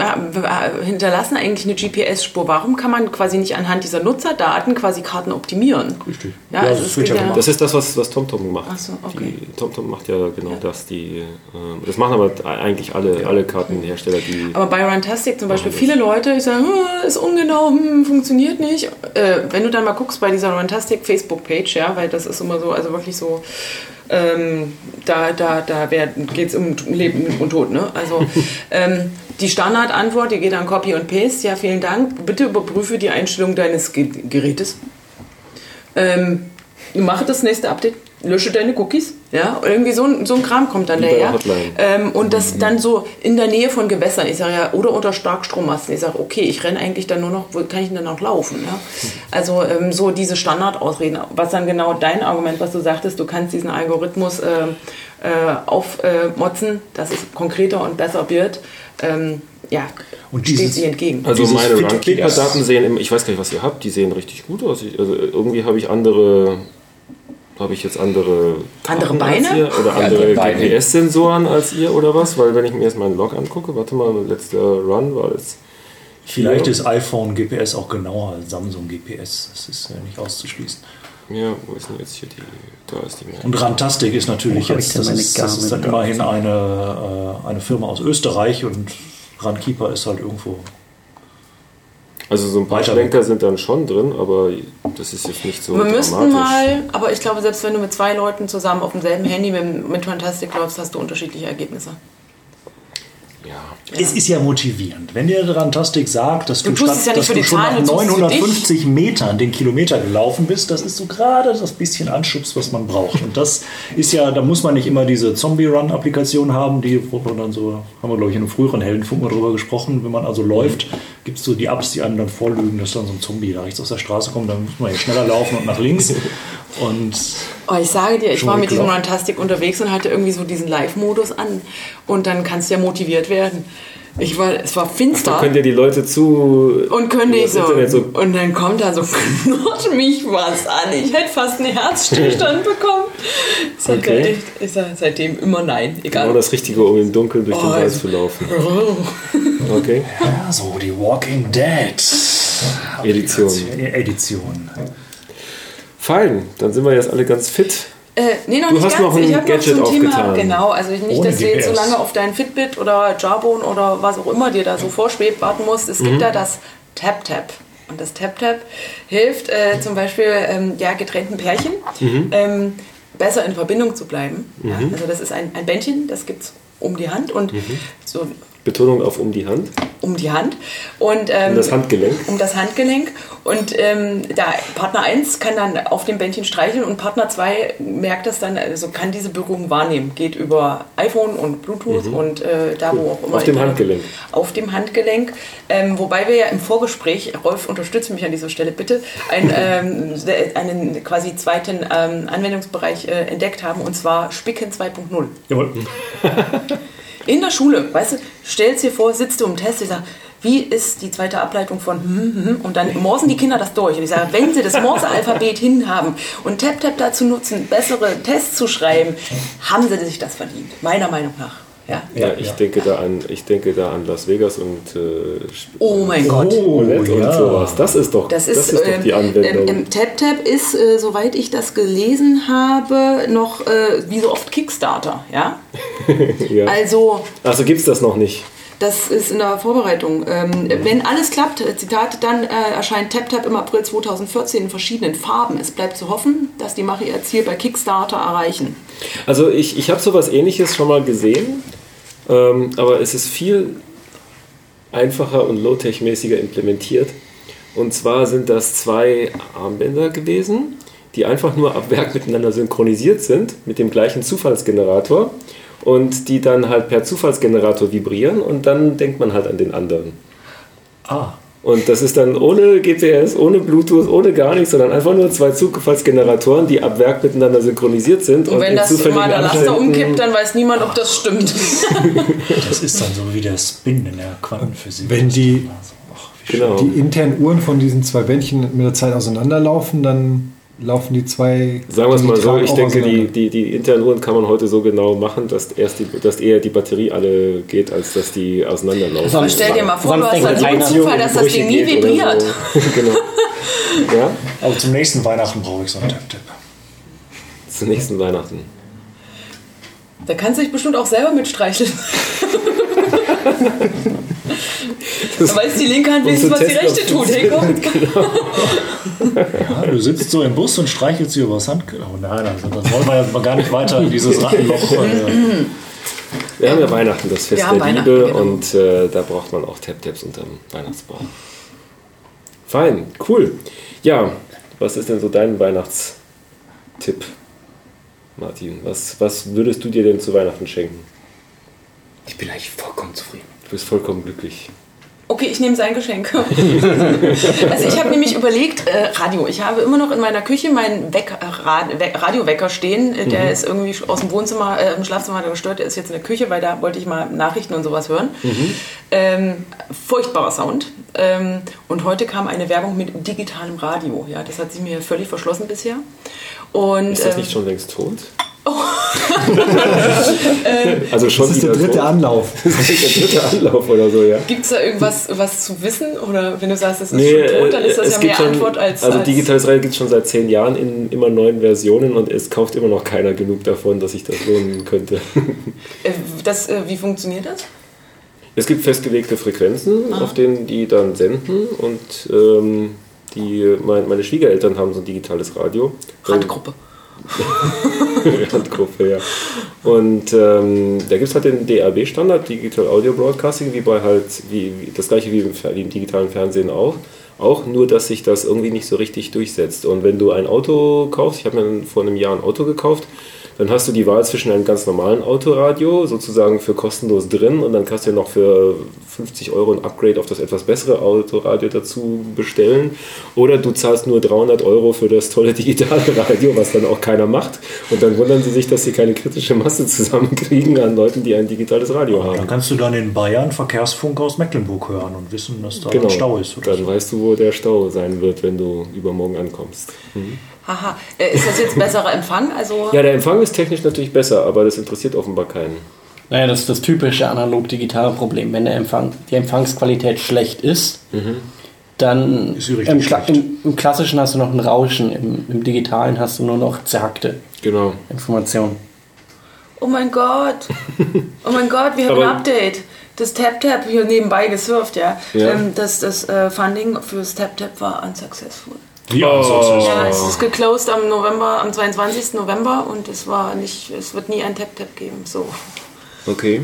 hinterlassen eigentlich eine GPS-Spur. Warum kann man quasi nicht anhand dieser Nutzerdaten quasi Karten optimieren? Richtig. Ja, Ja, also das geht ja ja-. Das ist das, was, was TomTom macht. Ach so, okay. Die, TomTom macht ja genau das. Die, ähm, das machen aber eigentlich alle, alle Kartenhersteller, die. Aber bei Runtastic zum Beispiel, das. viele Leute, die sagen, "Hm, ist ungenau, hm, funktioniert nicht. Äh, wenn du dann mal guckst bei dieser Runtastic Facebook-Page, ja, weil das ist immer so, also wirklich so, ähm, da, da, da geht es um Leben und Tod, ne? Also ähm, die Standardantwort, die geht an Copy und Paste, ja, vielen Dank. Bitte überprüfe die Einstellung deines Ge Gerätes. Ähm, mache das nächste Update, lösche deine Cookies, ja, irgendwie so ein, so ein Kram kommt dann daher. Ähm, und das dann so in der Nähe von Gewässern, ich sage ja, oder unter Starkstrommasten. Ich sage, okay, ich renne eigentlich dann nur noch, wo kann ich denn dann noch laufen? Ja? Also ähm, so diese Standardausreden. Was dann genau dein Argument, was du sagtest, du kannst diesen Algorithmus äh, äh, aufmotzen, dass es konkreter und besser wird. Ähm, ja, Und steht dieses- sie entgegen. Also meine Runkeeper-Daten sehen, im- ich weiß gar nicht, was ihr habt, die sehen richtig gut aus. Ich, also irgendwie habe ich andere, habe ich jetzt andere Andere Beine? ihr oder Ja, andere Beine. GPS-Sensoren als ihr oder was? Weil wenn ich mir jetzt meinen Log angucke, warte mal, letzter Run war das. Vielleicht Ja. ist iPhone GPS auch genauer als Samsung GPS. Das ist ja nicht auszuschließen. Ja, wo ist denn jetzt hier die? Da ist die. Und Rantastic ist natürlich jetzt, das ist, das ist dann immerhin eine, äh, eine Firma aus Österreich und Runkeeper ist halt irgendwo. Also so ein paar Schlenker sind dann schon drin, aber das ist jetzt nicht so Wir müssten mal, aber ich glaube, selbst wenn du mit zwei Leuten zusammen auf demselben Handy mit, mit Fantastic läufst, hast du unterschiedliche Ergebnisse. Ja. Es ist ja motivierend. Wenn dir Rantastic sagt, dass Du du, statt, ja dass du schon Zahlen, nach du tust es für 950 Metern den Kilometer gelaufen bist, das ist so gerade das bisschen Anschubs, was man braucht. Und das ist ja, da muss man nicht immer diese Zombie-Run-Applikation haben, die man dann so, haben wir glaube ich in einem früheren Heldenfunk mal drüber gesprochen, wenn man also läuft, gibt es so die Apps, die einem dann vorlügen, dass dann so ein Zombie da rechts aus der Straße kommt, dann muss man ja schneller laufen und nach links. Und Oh, ich sage dir, ich war mit diesem. Runtastic unterwegs und hatte irgendwie so diesen Live-Modus an. Und dann kannst du ja motiviert werden. Ich war, es war finster. Dann könnt ihr die Leute zu. und könnte ich so, so Und dann kommt da so, knurrt mich was an. Ich hätte fast einen Herzstillstand bekommen. Ich sag, Okay. echt, ich sag seitdem immer nein. Egal. genau das Richtige, um im Dunkeln durch den Oh, Wald also- zu laufen. Okay. ja, so die Walking Dead Edition. Edition. Fein, dann sind wir jetzt alle ganz fit. Äh, nee, noch Du nicht hast ganz. noch ein ich habe noch Gadget zum Thema, aufgetan. genau, also nicht, Ohne dass du jetzt so lange auf dein Fitbit oder Jarbone oder was auch immer dir da so vorschwebt warten musst. Es Mhm. gibt da das Tap-Tap. Und das Tap-Tap hilft äh, zum Beispiel ähm, ja, getrennten Pärchen Mhm. ähm, besser in Verbindung zu bleiben. Ja, also das ist ein, ein Bändchen, das gibt es um die Hand und Mhm. so Betonung auf um die Hand. um die Hand. Und, ähm, Um das Handgelenk. Um das Handgelenk. Und ähm, da Partner 1 kann dann auf dem Bändchen streicheln und Partner 2 merkt das dann, also kann diese Berührung wahrnehmen. Geht über iPhone und Bluetooth und äh, da wo auch immer. Mhm. Auf dem Handgelenk. Auf dem Handgelenk. Ähm, wobei wir ja im Vorgespräch, Rolf, unterstütze mich an dieser Stelle bitte, ein, ähm, einen quasi zweiten ähm, Anwendungsbereich äh, entdeckt haben und zwar Spicken 2.0 Jawohl. in der Schule, weißt du, stellst dir vor, sitzt du im Test, ich sage, wie ist die zweite Ableitung von hm, hm, hm, und dann morsen die Kinder das durch. Und ich sage, wenn sie das Morse-Alphabet hinhaben und TapTap dazu nutzen, bessere Tests zu schreiben, haben sie sich das verdient, meiner Meinung nach. Ja. Ja, ich, Denke da an, ich denke da an Las Vegas und äh, Oh mein Gott. Roulette und sowas. Das ist doch, Das ist, doch ähm, die Anwendung. ähm, TapTap ist, äh, soweit ich das gelesen habe, noch äh, wie so oft Kickstarter. Ja? ja. Also Also gibt es das noch nicht. Das ist in der Vorbereitung. Ähm, wenn alles klappt, Zitat, dann äh, erscheint TapTap im April 2014 in verschiedenen Farben. Es bleibt zu hoffen, dass die Macher ihr Ziel bei Kickstarter erreichen. Also ich, ich habe sowas ähnliches schon mal gesehen, ähm, aber es ist viel einfacher und low-tech-mäßiger implementiert. Und zwar sind das zwei Armbänder gewesen, die einfach nur ab Werk miteinander synchronisiert sind, mit dem gleichen Zufallsgenerator und die dann halt per Zufallsgenerator vibrieren und dann denkt man halt an den anderen. Ah, Und das ist dann ohne GPS, ohne Bluetooth, ohne gar nichts, sondern einfach nur zwei Zufallsgeneratoren, die ab Werk miteinander synchronisiert sind. Und wenn in das mal der Laster umkippt, dann weiß niemand, ob das stimmt. das ist dann so wie der Spin in der Quantenphysik. Wenn die, Ach, wie Genau. die internen Uhren von diesen zwei Bändchen mit der Zeit auseinanderlaufen, dann laufen die zwei. Sagen wir es mal so, ich denke, die, die, die internen Uhren kann man heute so genau machen, dass, erst die, dass eher die Batterie alle geht, als dass die auseinanderlaufen. Sonst- Stell dir mal vor, Sonst du hast halt so Zufall, dass das Ding nie vibriert. So. genau. Ja, Aber zum nächsten Weihnachten brauche ich so einen Tap-Tap. zum nächsten Weihnachten. Da kannst du dich bestimmt auch selber mitstreicheln. Da weiß die linke Hand wenigstens, was die rechte tut. Hey, komm. Ja, du sitzt so im Bus und streichelst sie übers Hand. Oh nein, also das wollen wir jetzt mal gar nicht weiter in dieses Rattenloch. Wir haben ja Weihnachten, das Fest der Liebe genau. und äh, da braucht man auch Tap-Taps unterm Weihnachtsbaum. Fein, cool. Ja, was ist denn so dein Weihnachtstipp, Martin? Was, was würdest du dir denn zu Weihnachten schenken? Ich bin eigentlich vollkommen zufrieden. Du bist vollkommen glücklich. Okay, ich nehme sein Geschenk. also ich habe nämlich überlegt, äh, Radio. Ich habe immer noch in meiner Küche meinen Weck, äh, Rad, We Radiowecker stehen. Äh, Der ist irgendwie aus dem Wohnzimmer, äh, im Schlafzimmer hat er gestört. Der ist jetzt in der Küche, weil da wollte ich mal Nachrichten und sowas hören. Ähm, furchtbarer Sound. Ähm, und heute kam eine Werbung mit digitalem Radio. Ja, das hat sich mir völlig verschlossen bisher. Und, Ist das ähm, nicht schon längst tot? also schon Das ist der dritte tot. Anlauf. Das ist der dritte Anlauf oder so, ja. Gibt es da irgendwas was zu wissen? Oder wenn du sagst, es ist Nee, schon tot, dann ist äh, das es ja mehr schon, Antwort als. Also als digitales Radio gibt es schon seit zehn Jahren in immer neuen Versionen und es kauft immer noch keiner genug davon, dass sich das lohnen könnte. Äh, Das, äh, wie funktioniert das? Es gibt festgelegte Frequenzen, Ah. auf denen die dann senden und ähm, die, mein, meine Schwiegereltern haben so ein digitales Radio. Randgruppe. Randgruppe, ja. Und ähm, da gibt es halt den DAB-Standard, Digital Audio Broadcasting, wie bei halt, wie, wie das gleiche wie im, wie im digitalen Fernsehen auch. Auch nur, dass sich das irgendwie nicht so richtig durchsetzt. Und wenn du ein Auto kaufst, ich habe mir vor einem Jahr ein Auto gekauft, dann hast du die Wahl zwischen einem ganz normalen Autoradio, sozusagen für kostenlos drin, und dann kannst du ja noch für 50 Euro ein Upgrade auf das etwas bessere Autoradio dazu bestellen. Oder du zahlst nur 300 Euro für das tolle digitale Radio, was dann auch keiner macht. Und dann wundern sie sich, dass sie keine kritische Masse zusammenkriegen an Leuten, die ein digitales Radio dann haben. kannst du dann in Bayern Verkehrsfunk aus Mecklenburg hören und wissen, dass da Genau, ein Stau ist. Oder dann so. weißt du, wo der Stau sein wird, wenn du übermorgen ankommst. Haha. Äh, Ist das jetzt besserer Empfang? Also, Ja, der Empfang ist technisch natürlich besser, aber das interessiert offenbar keinen. Naja, das ist das typische analog-digitale Problem. Wenn der Empfang, die Empfangsqualität schlecht ist, dann Ist im, im, im klassischen hast du noch ein Rauschen, im, im digitalen hast du nur noch zerhackte Genau. Informationen. oh mein Gott. Oh mein Gott, wir haben ein Update. Das TapTap hier nebenbei gesurft, ja. Ja. Ähm, das das äh, Funding fürs TapTap war unsuccessful. Wie Oh. ansonsten. Ja, es ist geclosed am November, am 22. November und es war nicht, es wird nie ein TapTap geben. So. Okay.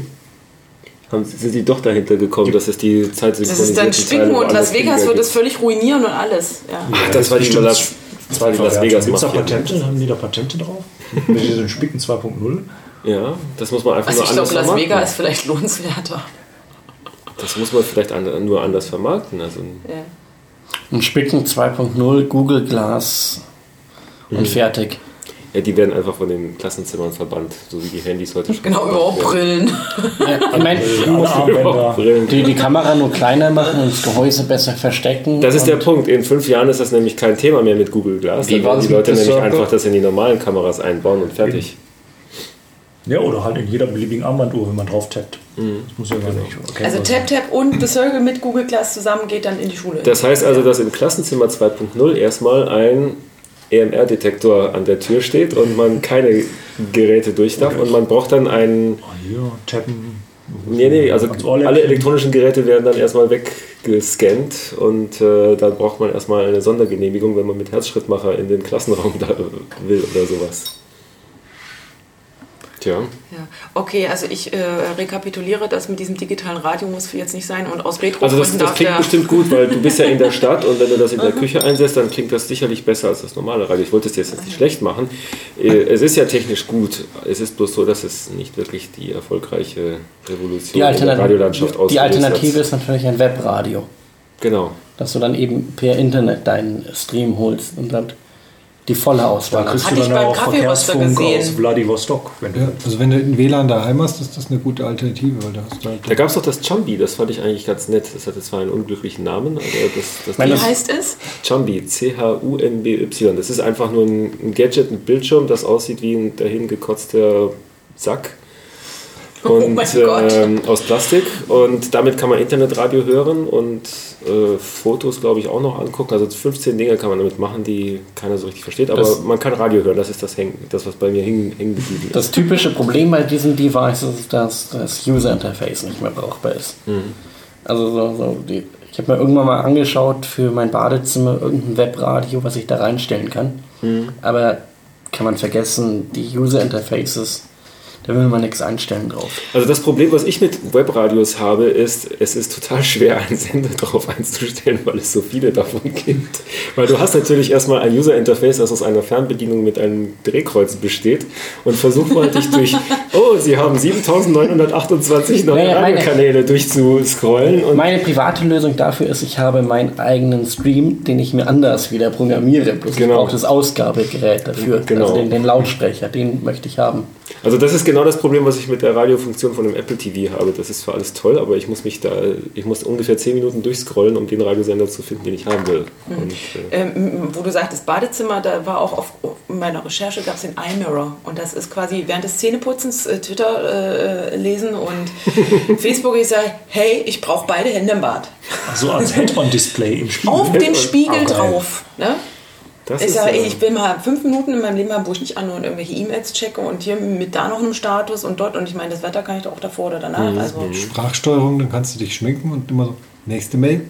Haben, sind sie doch dahinter gekommen, dass es die Zeit Das ist dann Spicken und Las Vegas wird es völlig ruinieren und alles. Ja. Ach, das war die Las, das war die Las Vegas Gibt es da. Patente? Haben die da Patente drauf? Mit diesem Spicken 2.0? Ja, das muss man einfach Also nur ich anders glaube, Las vermarkten. Vegas ist vielleicht lohnenswerter. Das muss man vielleicht an, nur anders vermarkten. Also, Ja. Ein Spicken 2.0, Google Glass Mhm. und fertig. ja, die werden einfach von den Klassenzimmern verbannt, so wie die Handys heute schon Genau, überhaupt. Brillen. Ja, ich meine. Brillen. die, die Kamera nur kleiner machen und das Gehäuse besser verstecken. Das ist der Punkt. In fünf Jahren ist das nämlich kein Thema mehr mit Google Glass. Wie Dann die Leute nämlich Circle? einfach das in die normalen Kameras einbauen und fertig. Ja, oder halt in jeder beliebigen Armbanduhr, wenn man drauf tappt. Mhm. Das muss ja gar nicht. erkennbar Also. TapTap und The Circle mit Google Glass zusammen geht dann in die Schule. Das heißt also, dass im Klassenzimmer 2.0 erstmal ein EMR-Detektor an der Tür steht und man keine Geräte durch darf und man braucht dann einen Ah, Hier, tappen. Nee, nee, also alle elektronischen Geräte werden dann erstmal weggescannt und äh, dann braucht man erstmal eine Sondergenehmigung, wenn man mit Herzschrittmacher in den Klassenraum da will oder sowas. Tja, Ja. Okay, also ich äh, rekapituliere, das mit diesem digitalen Radio muss jetzt nicht sein und aus retro also das, das klingt bestimmt gut, weil du bist ja in der Stadt und wenn du das in der Küche einsetzt, dann klingt das sicherlich besser als das normale Radio. Ich wollte es jetzt nicht schlecht machen. Äh, Es ist ja technisch gut. Es ist bloß so, dass es nicht wirklich die erfolgreiche Revolution die, in der Radiolandschaft die ausgelöst Alternative ist natürlich ein Webradio. Genau. Dass du dann eben per Internet deinen Stream holst und dann die volle Auswahl Da kriegst Hatte du ich dann beim auch Verkehrsfunk gesehen. aus Vladivostok. Wenn du Ja, also wenn du ein WLAN daheim hast, ist das eine gute Alternative, weil da halt Da gab es doch das Chumbi, das fand ich eigentlich ganz nett. Das hatte zwar einen unglücklichen Namen, aber das, das Wie heißt es? Chumbi, C-H-U-M-B-Y. Das ist einfach nur ein, ein Gadget, ein Bildschirm, das aussieht wie ein dahin gekotzter Sack. Oh Und Gott. ähm, aus Plastik. Und damit kann man Internetradio hören und äh, Fotos, glaube ich, auch noch angucken. Also 15 Dinge kann man damit machen, die keiner so richtig versteht. Aber Das- man kann Radio hören. Das ist das, Häng, das was bei mir hängen hängen geblieben ist. Das typische Problem bei diesen Devices ist, dass das User Interface nicht mehr brauchbar ist. Also so, so die, ich habe mir irgendwann mal angeschaut für mein Badezimmer irgendein Webradio, was ich da reinstellen kann. Aber kann man vergessen, die User Interfaces, da will man nichts einstellen drauf. Also das Problem, was ich mit Webradios habe, ist, es ist total schwer, einen Sender darauf einzustellen, weil es so viele davon gibt. Weil du hast natürlich erstmal ein User-Interface, das aus einer Fernbedienung mit einem Drehkreuz besteht und versuch mal dich durch, oh, sie haben 7928 neue meine- Radiokanäle durchzuscrollen und Meine private Lösung dafür ist, ich habe meinen eigenen Stream, den ich mir anders wieder programmiere. Bloß Genau. ich brauche das Ausgabegerät dafür. Genau. Also den, den Lautsprecher, den möchte ich haben. Also das ist genau das Problem, was ich mit der Radiofunktion von dem Apple TV habe. Das ist zwar alles toll, aber ich muss mich da, ich muss ungefähr 10 Minuten durchscrollen, um den Radiosender zu finden, den ich haben will. Und, äh, Ähm, wo du sagtest Badezimmer, da war auch auf in meiner Recherche gab es den iMirror und das ist quasi während des Zähneputzens äh, Twitter äh, lesen und Facebook ich sage, hey, ich brauche beide Hände im Bad. so als Head-on-Display im Spiel. Auf dem Spiegel Okay. drauf. Ne? Das Ich ist, ey, ich will mal fünf Minuten in meinem Leben wo ich nicht an und irgendwelche E-Mails checke und hier mit da noch einem Status und dort und ich meine, das Wetter kann ich doch auch davor oder danach. Also Sprachsteuerung, dann kannst du dich schminken und immer so, nächste Mail.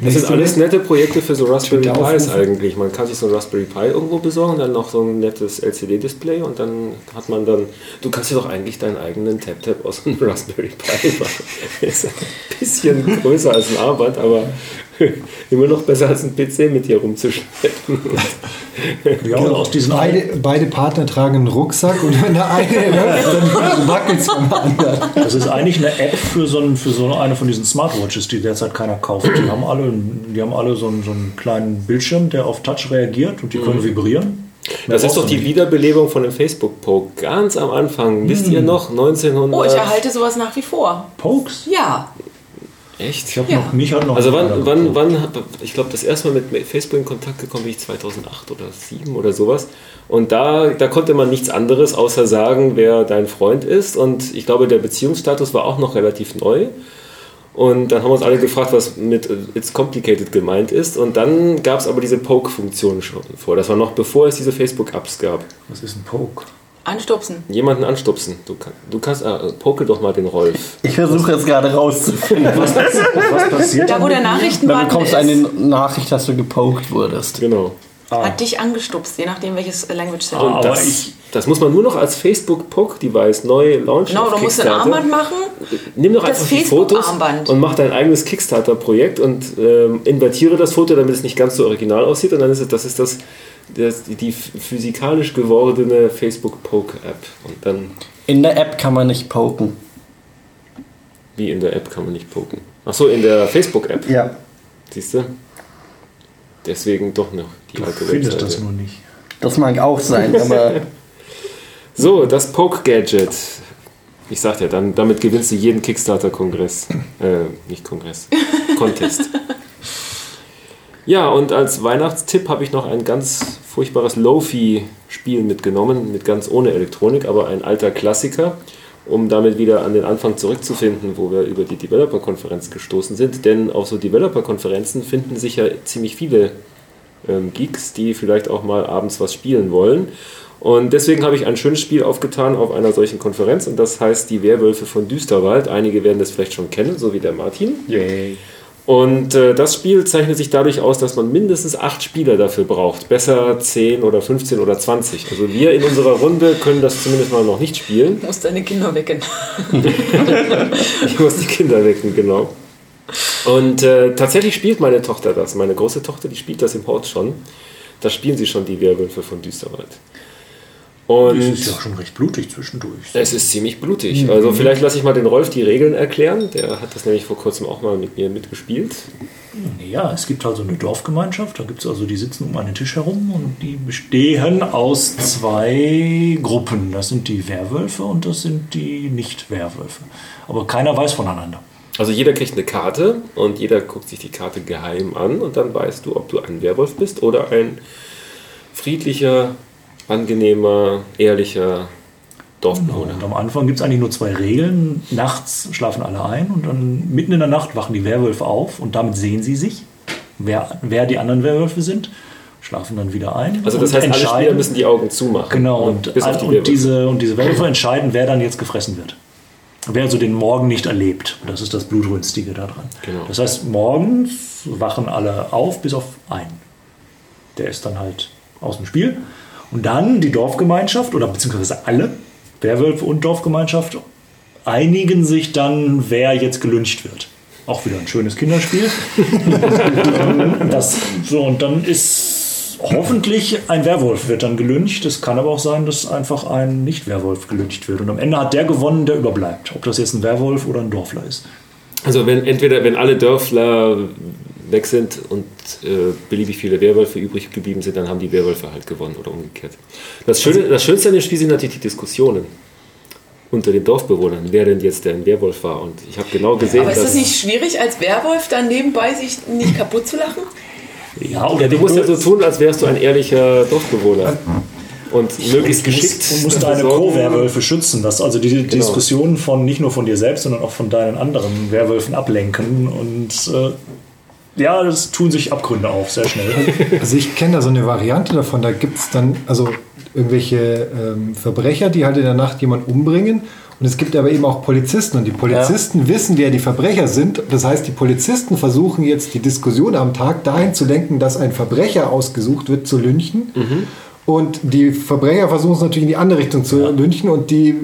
Das sind alles nette Projekte für so Raspberry Pis eigentlich. Man kann sich so ein Raspberry Pi irgendwo besorgen, dann noch so ein nettes LCD-Display und dann hat man dann. Du kannst dir doch eigentlich deinen eigenen Tap-Tap aus einem Raspberry Pi machen. Ist ein bisschen größer als ein Armband, aber immer noch besser als ein PC mit dir rumzuschleppen. Ja, und aus diesen Beide, beide Partner tragen einen Rucksack und wenn der eine läuft, dann wackelt es vom anderen. Das ist eigentlich eine App für so, ein, für so eine von diesen Smartwatches, die derzeit keiner kauft. Die haben alle, die haben alle so, einen, so einen kleinen Bildschirm, der auf Touch reagiert und die können vibrieren. Mehr Das ist doch die nicht. Wiederbelebung von dem Facebook-Poke. Ganz am Anfang. Wisst ihr noch? 1900. oh, ich erhalte sowas nach wie vor. Pokes? Ja, Echt? Ich habe Ja. noch, mich hat noch Also wann, wann, wann, hab- ich glaube, das erste Mal mit Facebook in Kontakt gekommen bin ich 2008 oder 2007 oder sowas. Und da, da konnte man nichts anderes außer sagen, wer dein Freund ist. Und ich glaube, der Beziehungsstatus war auch noch relativ neu. Und dann haben wir uns alle gefragt, was mit äh, It's Complicated gemeint ist. Und dann gab es aber diese Poke-Funktion schon vor. Das war noch bevor es diese Facebook-Apps gab. Was ist ein Poke? Anstupsen. Jemanden anstupsen. Du, kann, du kannst, äh, poke doch mal den Rolf. Ich versuche jetzt gerade rauszufinden. Was, was passiert Da, wo der Dann Nachrichtenbutton bekommst du eine Nachricht, dass du gepokt wurdest. Genau. hat dich angestupst, je nachdem welches Language Set. Ah, aber das, ich- das muss man nur noch als Facebook-Poke-Device neu launchen. Genau, du musst ein. Armband machen. Nimm doch einfach die Fotos und mach dein eigenes Kickstarter-Projekt und ähm, invertiere das Foto, damit es nicht ganz so original aussieht. Und dann ist es, das ist das, das die physikalisch gewordene Facebook-Poke-App. Und dann, In der App kann man nicht poken. wie in der App, kann man nicht poken. Achso, in der Facebook-App. Ja. Siehst du? Deswegen doch noch die Du alte findest Webseite. das nur nicht. Das mag auch sein, aber So, das Poke-Gadget. Ich sag dir, dann, damit gewinnst du jeden Kickstarter-Kongress. Äh, nicht Kongress. Contest. Ja, und als Weihnachtstipp habe ich noch ein ganz furchtbares Lofi-Spiel mitgenommen, mit ganz ohne Elektronik, aber ein alter Klassiker, um damit wieder an den Anfang zurückzufinden, wo wir über die Developer-Konferenz gestoßen sind. Denn auf so Developer-Konferenzen finden sich ja ziemlich viele ähm, Geeks, die vielleicht auch mal abends was spielen wollen. Und deswegen habe ich ein schönes Spiel aufgetan auf einer solchen Konferenz und das heißt Die Werwölfe von Düsterwald. Einige werden das vielleicht schon kennen, so wie der Martin. Yay. Und äh, das Spiel zeichnet sich dadurch aus, dass man mindestens acht Spieler dafür braucht. Besser 10 oder 15 oder 20. Also wir in unserer Runde können das zumindest mal noch nicht spielen. Du musst deine Kinder wecken. Ich muss die Kinder wecken, genau. Und äh, tatsächlich spielt meine Tochter das. Meine große Tochter, die spielt das im Hort schon. Da spielen sie schon die Werwölfe von Düsterwald. Und Das ist ja schon recht blutig zwischendurch. es ist ziemlich blutig. Also vielleicht lasse ich mal den Rolf die Regeln erklären. Der hat das nämlich vor kurzem auch mal mit mir mitgespielt. Ja, es gibt also eine Dorfgemeinschaft, da gibt es also, die sitzen um einen Tisch herum und die bestehen aus zwei Gruppen. Das sind die Werwölfe und das sind die Nicht-Werwölfe. Aber keiner weiß voneinander. Also jeder kriegt eine Karte und jeder guckt sich die Karte geheim an und dann weißt du, ob du ein Werwolf bist oder ein friedlicher, angenehmer, ehrlicher Dorfbewohner. Und am Anfang gibt es eigentlich nur zwei Regeln. Nachts schlafen alle ein und dann mitten in der Nacht wachen die Werwölfe auf und damit sehen sie sich, wer, wer die anderen Werwölfe sind, schlafen dann wieder ein. Also das heißt, alle Spieler müssen die Augen zumachen. Genau, und, bis die und, Werwölfe. diese, und diese Wölfe entscheiden, wer dann jetzt gefressen wird. Wer also den Morgen nicht erlebt. Das ist das Blutrünstige daran. Genau. Das heißt, morgens wachen alle auf, bis auf einen. Der ist dann halt aus dem Spiel. Und dann die Dorfgemeinschaft, oder beziehungsweise alle, Werwölfe und Dorfgemeinschaft, einigen sich dann, wer jetzt gelyncht wird. Auch wieder ein schönes Kinderspiel. das, so, und dann ist hoffentlich ein Werwolf wird dann gelyncht. Es kann aber auch sein, dass einfach ein Nicht-Werwolf gelyncht wird. Und am Ende hat der gewonnen, der überbleibt. Ob das jetzt ein Werwolf oder ein Dorfler ist. Also wenn entweder wenn alle Dörfler weg sind und äh, beliebig viele Werwölfe übrig geblieben sind, dann haben die Werwölfe halt gewonnen oder umgekehrt. Das, Schöne, das Schönste an dem Spiel sind natürlich die Diskussionen unter den Dorfbewohnern, wer denn jetzt der ein Werwolf war. Und ich habe genau gesehen, Aber ist das nicht schwierig, als Werwolf dann nebenbei sich nicht kaputt zu lachen? Ja, oder ja, du musst ja so tun, als wärst du ein ehrlicher Dorfbewohner. Und möglichst geschickt. musst, du musst deine Co-Werwölfe schützen, dass also die Diskussionen von nicht nur von dir selbst, sondern auch von deinen anderen Werwölfen ablenken. Und äh, ja, das tun sich Abgründe auf, sehr schnell. Also ich kenne da so eine Variante davon. Da gibt es dann also irgendwelche ähm, Verbrecher, die halt in der Nacht jemanden umbringen. Und es gibt aber eben auch Polizisten. Und die Polizisten wissen, wer die Verbrecher sind. Das heißt, die Polizisten versuchen jetzt die Diskussion am Tag dahin zu lenken, dass ein Verbrecher ausgesucht wird zu lynchen. Und die Verbrecher versuchen es natürlich in die andere Richtung zu lynchen. Und die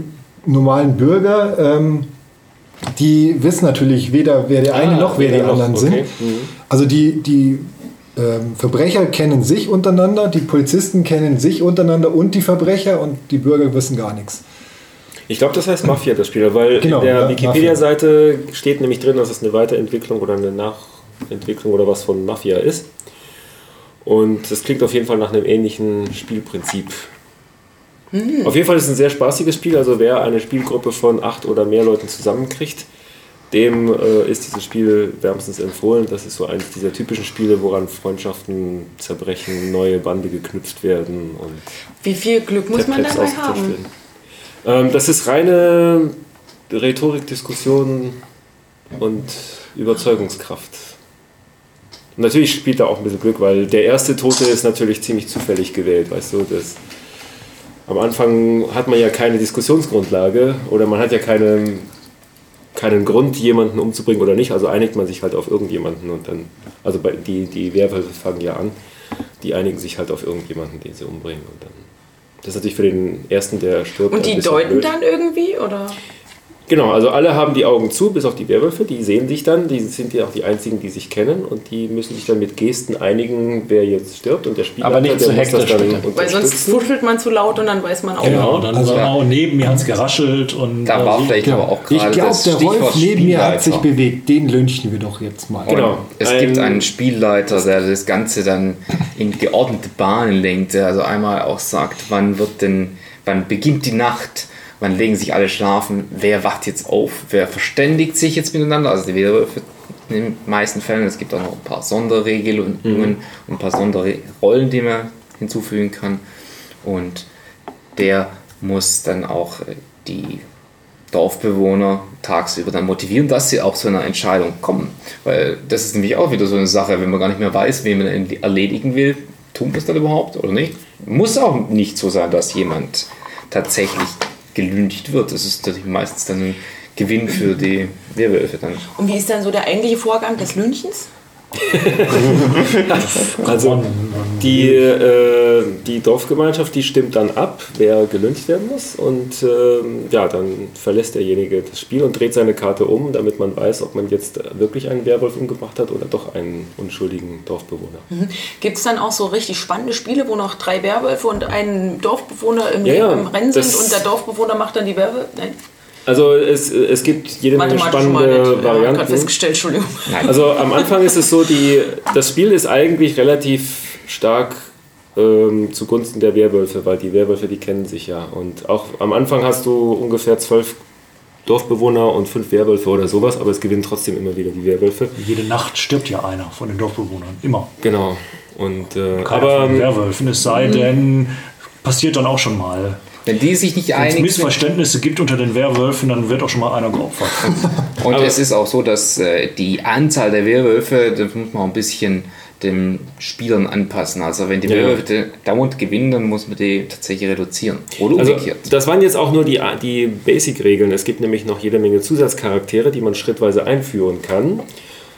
normalen Bürger, ähm, die wissen natürlich weder, wer der eine Ah, noch wer die anderen okay. sind. Mhm. Also die, die ähm, Verbrecher kennen sich untereinander, die Polizisten kennen sich untereinander und die Verbrecher und die Bürger wissen gar nichts. Ich glaube, das heißt Mafia, das Spiel, weil Genau, in der ja, Wikipedia-Seite steht nämlich drin, dass es eine Weiterentwicklung oder eine Nachentwicklung oder was von Mafia ist. Und das klingt auf jeden Fall nach einem ähnlichen Spielprinzip. Auf jeden Fall ist es ein sehr spaßiges Spiel. Also wer eine Spielgruppe von acht oder mehr Leuten zusammenkriegt, dem äh, ist dieses Spiel wärmstens empfohlen. Das ist so eines dieser typischen Spiele, woran Freundschaften zerbrechen, neue Bande geknüpft werden und Wie viel Glück muss man dabei haben? Ähm, das ist reine Rhetorik, Diskussion und Überzeugungskraft. Und natürlich spielt da auch ein bisschen Glück, weil der erste Tote ist natürlich ziemlich zufällig gewählt, weißt du. Das, am Anfang hat man ja keine Diskussionsgrundlage oder man hat ja keine, keinen Grund, jemanden umzubringen oder nicht. Also einigt man sich halt auf irgendjemanden und dann, also die, die Werwölfe fangen ja an, die einigen sich halt auf irgendjemanden, den sie umbringen und dann. Das ist natürlich für den ersten, der stirbt. Und die deuten blöd. dann irgendwie? Oder? Genau, also alle haben die Augen zu, bis auf die Werwölfe, die sehen sich dann, die sind ja auch die einzigen, die sich kennen und die müssen sich dann mit Gesten einigen, wer jetzt stirbt und der Spieler Aber nicht der zu hektisch. Weil sonst fuschelt man zu laut und dann weiß man auch Genau, nicht. dann Also- war auch neben mir hat es geraschelt und Da äh, war so- vielleicht Genau. aber auch Ich gerade glaube, das der Stichwort Wolf neben mir hat sich bewegt. Den lynchen wir doch jetzt mal. Genau. Es Ein- gibt einen Spielleiter, der das Ganze dann in geordnete Bahnen lenkt, der also einmal auch sagt, wann wird denn, wann beginnt die Nacht, wann legen sich alle schlafen, wer wacht jetzt auf, wer verständigt sich jetzt miteinander, also die Werwölfe in den meisten Fällen, es gibt auch noch ein paar Sonderregelungen und ein paar Sonderrollen, die man hinzufügen kann. Und der muss dann auch äh, die Dorfbewohner tagsüber dann motivieren, dass sie auch zu einer Entscheidung kommen. Weil das ist nämlich auch wieder so eine Sache, wenn man gar nicht mehr weiß, wen man erledigen will, tun wir es dann überhaupt oder nicht? Muss auch nicht so sein, dass jemand tatsächlich gelüncht wird. Das ist natürlich meistens dann ein Gewinn für die Werwölfe dann. Und wie ist dann so der eigentliche Vorgang des Lynchens? Also die, äh, die Dorfgemeinschaft, die stimmt dann ab, wer gelyncht werden muss. Und ähm, ja, dann verlässt derjenige das Spiel und dreht seine Karte um, damit man weiß, ob man jetzt wirklich einen Werwolf umgebracht hat oder doch einen unschuldigen Dorfbewohner. Gibt es dann auch so richtig spannende Spiele, wo noch drei Werwölfe und ein Dorfbewohner im, Ja, ja, im Rennen sind und der Dorfbewohner macht dann die Werwölfe? Nein, Also es, es gibt jede Menge mathematisch schon mal spannende nicht. Ja, gerade Varianten. festgestellt, Entschuldigung. Also am Anfang ist es so, die, das Spiel ist eigentlich relativ stark ähm, zugunsten der Werwölfe, weil die Werwölfe, die kennen sich ja. Und auch am Anfang hast du ungefähr zwölf Dorfbewohner und fünf Werwölfe oder sowas, aber es gewinnen trotzdem immer wieder die Werwölfe. Jede Nacht stirbt ja einer von den Dorfbewohnern. Immer. Genau. Und, äh, Keiner aber von den Werwölfen. Es sei denn, passiert dann auch schon mal. Wenn die sich nicht Wenn es. Missverständnisse gibt unter den Werwölfen, dann wird auch schon mal einer geopfert. Und Aber- es ist auch so, dass äh, die Anzahl der Werwölfe, das muss man auch ein bisschen den Spielern anpassen. Also wenn die Ja. Werwölfe dauernd gewinnen, dann muss man die tatsächlich reduzieren. Oder Also, umgekehrt. das waren jetzt auch nur die, die Basic-Regeln. Es gibt nämlich noch jede Menge Zusatzcharaktere, die man schrittweise einführen kann.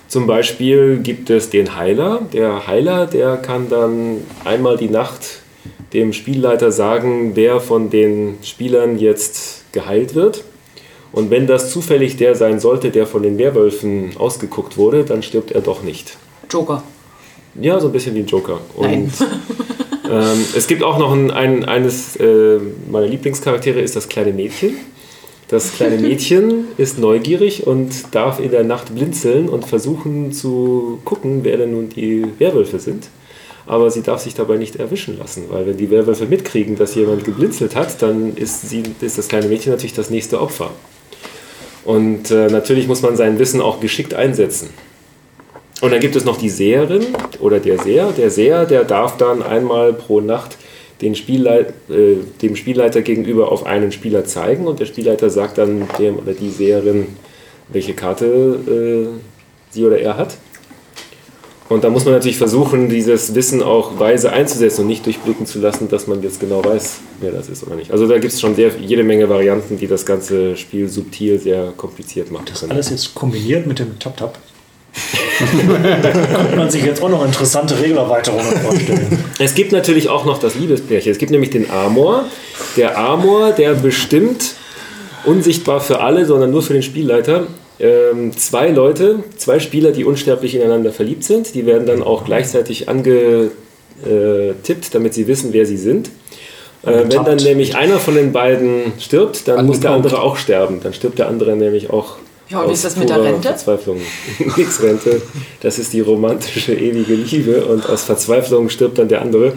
Zum Beispiel gibt es den Heiler. Der Heiler, der kann dann einmal die Nacht dem Spielleiter sagen, wer von den Spielern jetzt geheilt wird. Und wenn das zufällig der sein sollte, der von den Werwölfen ausgeguckt wurde, dann stirbt er doch nicht. Joker. Ja, so ein bisschen wie ein Joker. Und Nein. ähm, es gibt auch noch ein, ein, eines äh, meiner Lieblingscharaktere ist das kleine Mädchen. Das kleine Mädchen ist neugierig und darf in der Nacht blinzeln und versuchen zu gucken, wer denn nun die Werwölfe sind. Aber sie darf sich dabei nicht erwischen lassen, weil wenn die Werwölfe mitkriegen, dass jemand geblinzelt hat, dann ist, sie, ist das kleine Mädchen natürlich das nächste Opfer. Und äh, natürlich muss man sein Wissen auch geschickt einsetzen. Und dann gibt es noch die Seherin oder der Seher. Der Seher, der darf dann einmal pro Nacht den Spielleit, äh, dem Spielleiter gegenüber auf einen Spieler zeigen und der Spielleiter sagt dann dem oder die Seherin, welche Karte äh, sie oder er hat. Und da muss man natürlich versuchen, dieses Wissen auch weise einzusetzen und nicht durchblicken zu lassen, dass man jetzt genau weiß, wer das ist oder nicht. Also da gibt es schon sehr, jede Menge Varianten, die das ganze Spiel subtil sehr kompliziert machen können. Alles jetzt kombiniert mit dem Tap-Tap. Könnte man sich jetzt auch noch interessante Regelerweiterungen vorstellen. Es gibt natürlich auch noch das Liebespärchen. Es gibt nämlich den Amor. Der Amor, der bestimmt unsichtbar für alle, sondern nur für den Spielleiter. Ähm, zwei Leute, zwei Spieler, die unsterblich ineinander verliebt sind, die werden dann auch gleichzeitig angetippt, damit sie wissen, wer sie sind. Äh, wenn dann nämlich einer von den beiden stirbt, dann muss der andere auch sterben. Dann stirbt der andere nämlich auch. Ja, und wie ist das mit der Rente? Verzweiflung. Nix Rente. Das ist die romantische ewige Liebe und aus Verzweiflung stirbt dann der andere.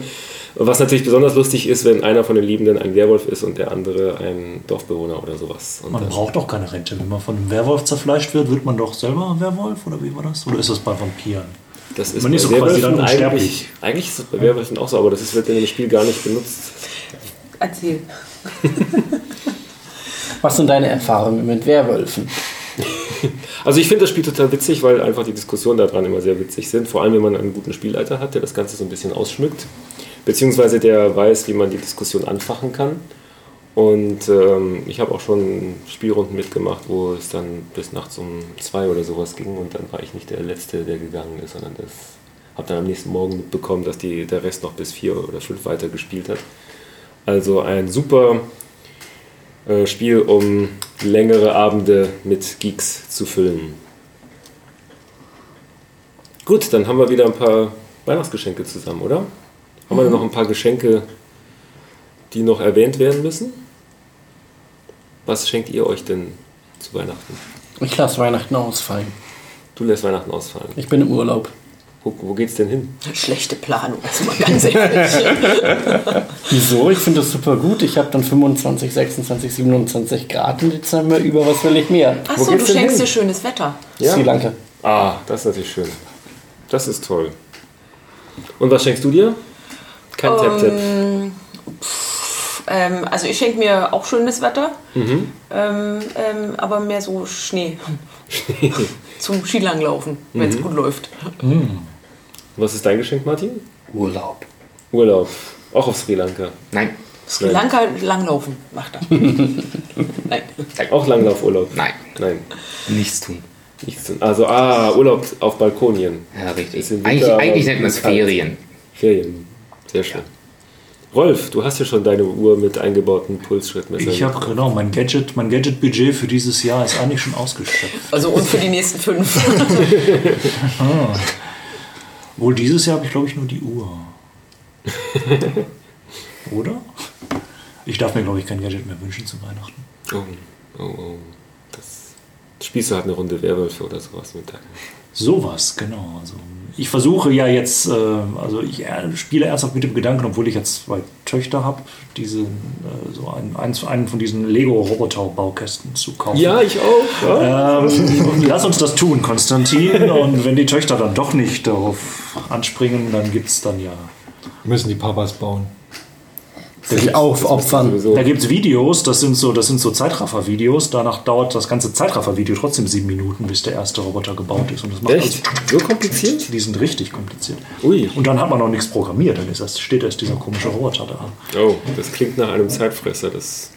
Was natürlich besonders lustig ist, wenn einer von den Liebenden ein Werwolf ist und der andere ein Dorfbewohner oder sowas. Und Man braucht doch keine Rente. Wenn man von einem Werwolf zerfleischt wird, wird man doch selber ein Werwolf? Oder wie war das? Oder ist das bei Vampiren? das ist man bei ist so quasi dann eigentlich, eigentlich ist es bei Werwölfen auch so, aber das ist, wird in dem Spiel gar nicht benutzt. Erzähl. Was sind deine Erfahrungen mit Werwölfen? Also ich finde das Spiel total witzig, weil einfach die Diskussionen daran immer sehr witzig sind. Vor allem, wenn man einen guten Spielleiter hat, der das Ganze so ein bisschen ausschmückt. Beziehungsweise der weiß, wie man die Diskussion anfachen kann. Und ähm, ich habe auch schon Spielrunden mitgemacht, wo es dann bis nachts um zwei oder sowas ging. Und dann war ich nicht der Letzte, der gegangen ist, sondern das habe dann am nächsten Morgen mitbekommen, dass die, der Rest noch bis vier oder fünf weiter gespielt hat. Also ein super äh, Spiel, um längere Abende mit Geeks zu füllen. Gut, dann haben wir wieder ein paar Weihnachtsgeschenke zusammen, oder? Haben wir noch ein paar Geschenke, die noch erwähnt werden müssen? Was schenkt ihr euch denn zu Weihnachten? Ich lasse Weihnachten ausfallen. Du lässt Weihnachten ausfallen. Ich bin im Urlaub. Wo, wo geht's denn hin? Schlechte Planung, also mal ganz ehrlich. Wieso? Ich finde das super gut. Ich habe dann 25, 26, 27 Grad im Dezember. Über was will ich mehr? Achso, du schenkst dir schönes Wetter. Sri Lanka. Ah, das ist natürlich schön. Das ist toll. Und was schenkst du dir? Kein Tap-Tap. Ähm, also ich schenke mir auch schönes Wetter, Mhm. ähm, ähm, aber mehr so Schnee. Zum Skilanglaufen, wenn Mhm. es gut läuft. Was ist dein Geschenk, Martin? Urlaub. Urlaub. Auch auf Sri Lanka. Nein. Sri Lanka langlaufen, macht er. Nein. Auch Langlaufurlaub. Nein. Nein. Nichts tun. Nichts zu- Also, ah, Urlaub auf Balkonien. Ja, richtig. Eigentlich, eigentlich nennt man es. Ferien. Ferien. Sehr schön. Rolf, du hast ja schon deine Uhr mit eingebauten Pulsschrittmessern. Ich habe genau mein Gadget, mein Gadget-Budget für dieses Jahr ist eigentlich schon ausgeschöpft. Also und für die nächsten fünf. Wohl dieses Jahr habe ich glaube ich nur die Uhr. Oder? Ich darf mir glaube ich kein Gadget mehr wünschen zu Weihnachten. Oh, oh, oh. Das spielst du halt eine Runde Werwölfe oder sowas mit deinem. Sowas, genau. Also ich versuche ja jetzt, äh, also ich äh, spiele ernsthaft mit dem Gedanken, obwohl ich jetzt zwei Töchter habe, diese äh, so einen, eins- einen von diesen Lego-Roboter-Baukästen zu kaufen. Ja, ich auch. Ja. Ähm, lass uns das tun, Konstantin. Und wenn die Töchter dann doch nicht darauf anspringen, dann gibt es dann ja. Müssen die Papas bauen. Sich aufopfern. Da gibt es Videos, das sind so, das sind so Zeitraffer-Videos. Danach dauert das ganze Zeitraffer-Video trotzdem sieben Minuten, bis der erste Roboter gebaut ist. Und das macht Echt? So kompliziert? Also, die sind richtig kompliziert. Ui. Und dann hat man noch nichts programmiert, dann ist erst, steht erst dieser komische Roboter da. Oh, das klingt nach einem Zeitfresser. Das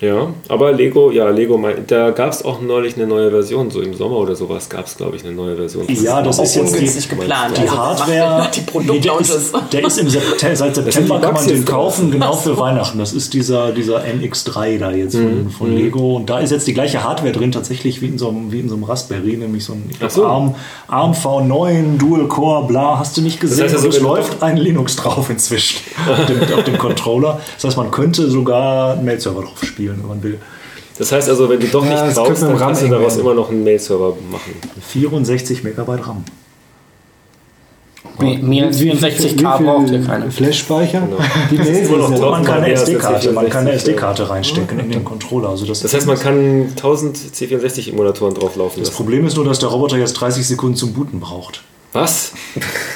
ja, aber Lego, ja, Lego, da gab es auch neulich eine neue Version, so im Sommer oder sowas gab es, glaube ich, eine neue Version. Ja, das ist jetzt ungünstig die, geplant. die Also, Hardware. die Nee, der, der ist im September, seit September kann man den kaufen, genau für Weihnachten. Das ist dieser, dieser NX3 da jetzt von, von Lego. Und da ist jetzt die gleiche Hardware drin, tatsächlich wie in so einem, wie in so einem Raspberry, nämlich so ein glaub, so. ARM, ARM V9, Dual Core, bla, hast du nicht gesehen. heißt also, es läuft ein Linux drauf inzwischen auf dem, auf dem Controller. Das heißt, man könnte sogar einen Mail-Server drauf spielen, wenn man will. Das heißt also, wenn du doch Ja, nicht brauchst, dann kannst du daraus eng immer noch einen Mail-Server machen. 64 Megabyte RAM. Mehr als 64K braucht ihr keine. Flash-Speicher? Genau. Die Mails Man kann eine SD-Karte, man kann eine 64, SD-Karte reinstecken in den Controller. Also das, Das heißt, man kann 1000 C64-Emulatoren drauflaufen das lassen. Problem ist nur, dass der Roboter jetzt 30 Sekunden zum Booten braucht. Was?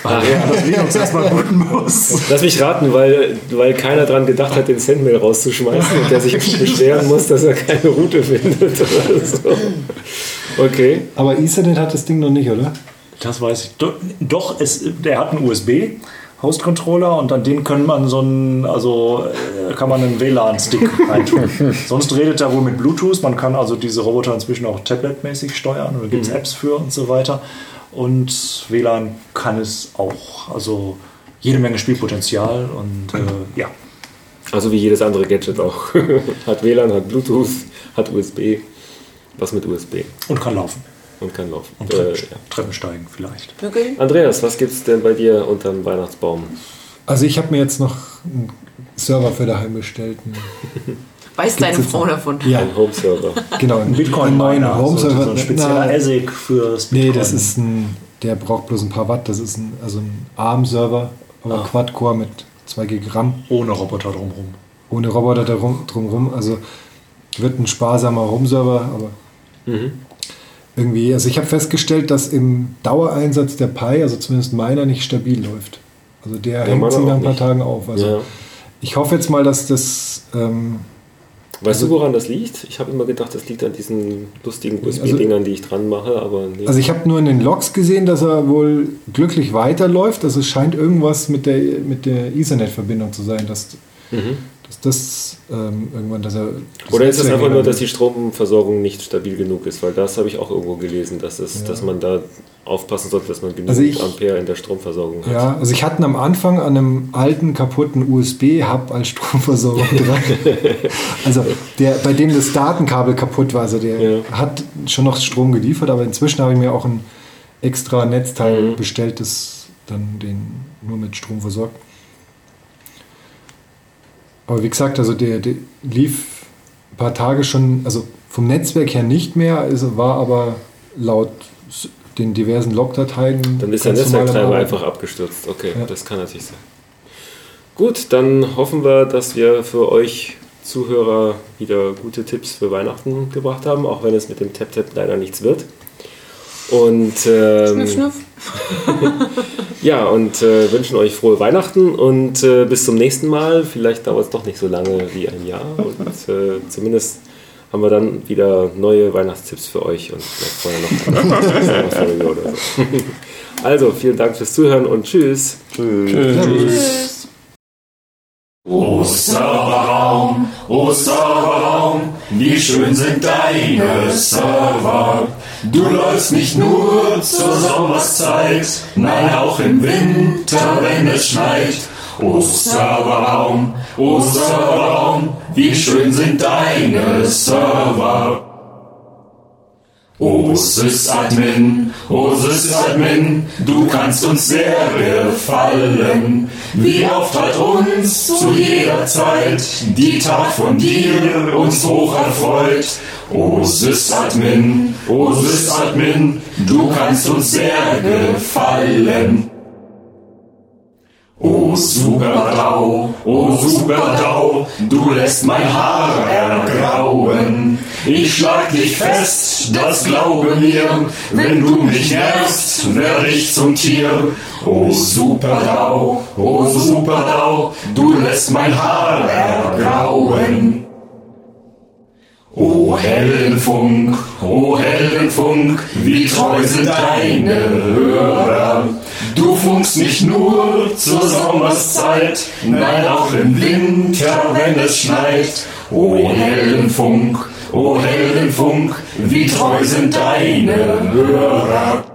Weil er das Linux erstmal booten muss. Lass mich raten, weil, weil keiner dran gedacht hat, den Sendmail rauszuschmeißen und der sich beschweren muss, dass er keine Route findet oder so. Okay. Aber Ethernet hat das Ding noch nicht, oder? Das weiß ich. Do- Doch, es, der hat einen USB. Host-Controller und an den können man so einen, also äh, kann man einen WLAN-Stick reintun. Sonst redet er wohl mit Bluetooth. Man kann also diese Roboter inzwischen auch tabletmäßig steuern. Da gibt es Apps für und so weiter. Und WLAN kann es auch. Also jede Menge Spielpotenzial und äh, ja. Also wie jedes andere Gadget auch. hat WLAN, hat Bluetooth, hat USB. Was mit USB Und kann laufen. und kann laufen. Und Äh, Treppen, ja. Treppen steigen vielleicht. Bügeln. Andreas, was gibt's denn bei dir unterm Weihnachtsbaum? Also ich habe mir jetzt noch einen Server für daheim bestellt. Weiß deine Frau noch? davon? Ja, Ein Homeserver. genau. Ein Bitcoin-Miner, Home so, Server. so ein spezieller Na, ASIC fürs Nee, Bitcoin. das ist ein, der braucht bloß ein paar Watt. Das ist ein, also ein ARM-Server, aber Quad-Core mit 2 GB RAM, ohne Roboter drumherum. ohne Roboter drumherum. Also wird ein sparsamer Home-Server, aber irgendwie, also ich habe festgestellt, dass im Dauereinsatz der Pi, also zumindest meiner, nicht stabil läuft. Also der hängt meiner sich nach ein paar nicht. Tagen auf. Also Ja. ich hoffe jetzt mal, dass das ähm, Weißt du, woran das liegt? Ich habe immer gedacht, das liegt an diesen lustigen USB-Dingern, die ich dran mache, aber nee. Also ich habe nur in den Logs gesehen, dass er wohl glücklich weiterläuft. Also es scheint irgendwas mit der, mit der Ethernet-Verbindung zu sein, dass, dass das ähm, irgendwann, dass er... das. Oder ist es einfach nur, dass die Stromversorgung nicht stabil genug ist? Weil das habe ich auch irgendwo gelesen, dass, es, dass man da aufpassen sollte, dass man genügend Also ich- Ampere in der Stromversorgung hat. Ja, also ich hatte am Anfang an einem alten, kaputten USB-Hub als Stromversorgung dran. also der, bei dem das Datenkabel kaputt war, also der Ja. hat schon noch Strom geliefert, aber inzwischen habe ich mir auch ein extra Netzteil Mhm. bestellt, das dann den nur mit Strom versorgt. Aber wie gesagt, also der, der lief ein paar Tage schon, also vom Netzwerk her nicht mehr, also war aber laut den diversen Logdateien. Dann ist der Netzwerktreiber einfach abgestürzt. Okay, Ja. das kann natürlich sein. Gut, dann hoffen wir, dass wir für euch Zuhörer wieder gute Tipps für Weihnachten gebracht haben, auch wenn es mit dem Tap-Tap leider nichts wird. Und ähm, Schnuff, schnuff. ja, und äh, wünschen euch frohe Weihnachten und äh, bis zum nächsten Mal. Vielleicht dauert es doch nicht so lange wie ein Jahr. Und äh, zumindest haben wir dann wieder neue Weihnachtstipps für euch und vielleicht vorher noch eine Sommerfolge oder so. Also, vielen Dank fürs Zuhören und tschüss. Tschüss. O Serverraum, o Serverraum, wie schön sind deine Server. Du läufst nicht nur zur Sommerszeit, nein auch im Winter, wenn es schneit. O Serverraum, o Serverraum, wie schön sind deine Server. O Sysadmin, o Sysadmin, du kannst uns sehr gefallen. Wie oft hat uns zu jeder Zeit die Tat von dir uns hoch erfreut. O Sysadmin, o Sysadmin, du kannst uns sehr gefallen. O Superdau, o Superdau, du lässt mein Haar ergrauen. Ich schlag dich fest, das glaube mir, wenn du mich nervst, werde ich zum Tier. O Superdau, o Superdau, du lässt mein Haar ergrauen. O Heldenfunk, o Heldenfunk, wie treu sind deine Hörer. Du funkst nicht nur zur Sommerszeit, nein auch im Winter, wenn es schneit. O Heldenfunk, o Heldenfunk, wie treu sind deine Hörer.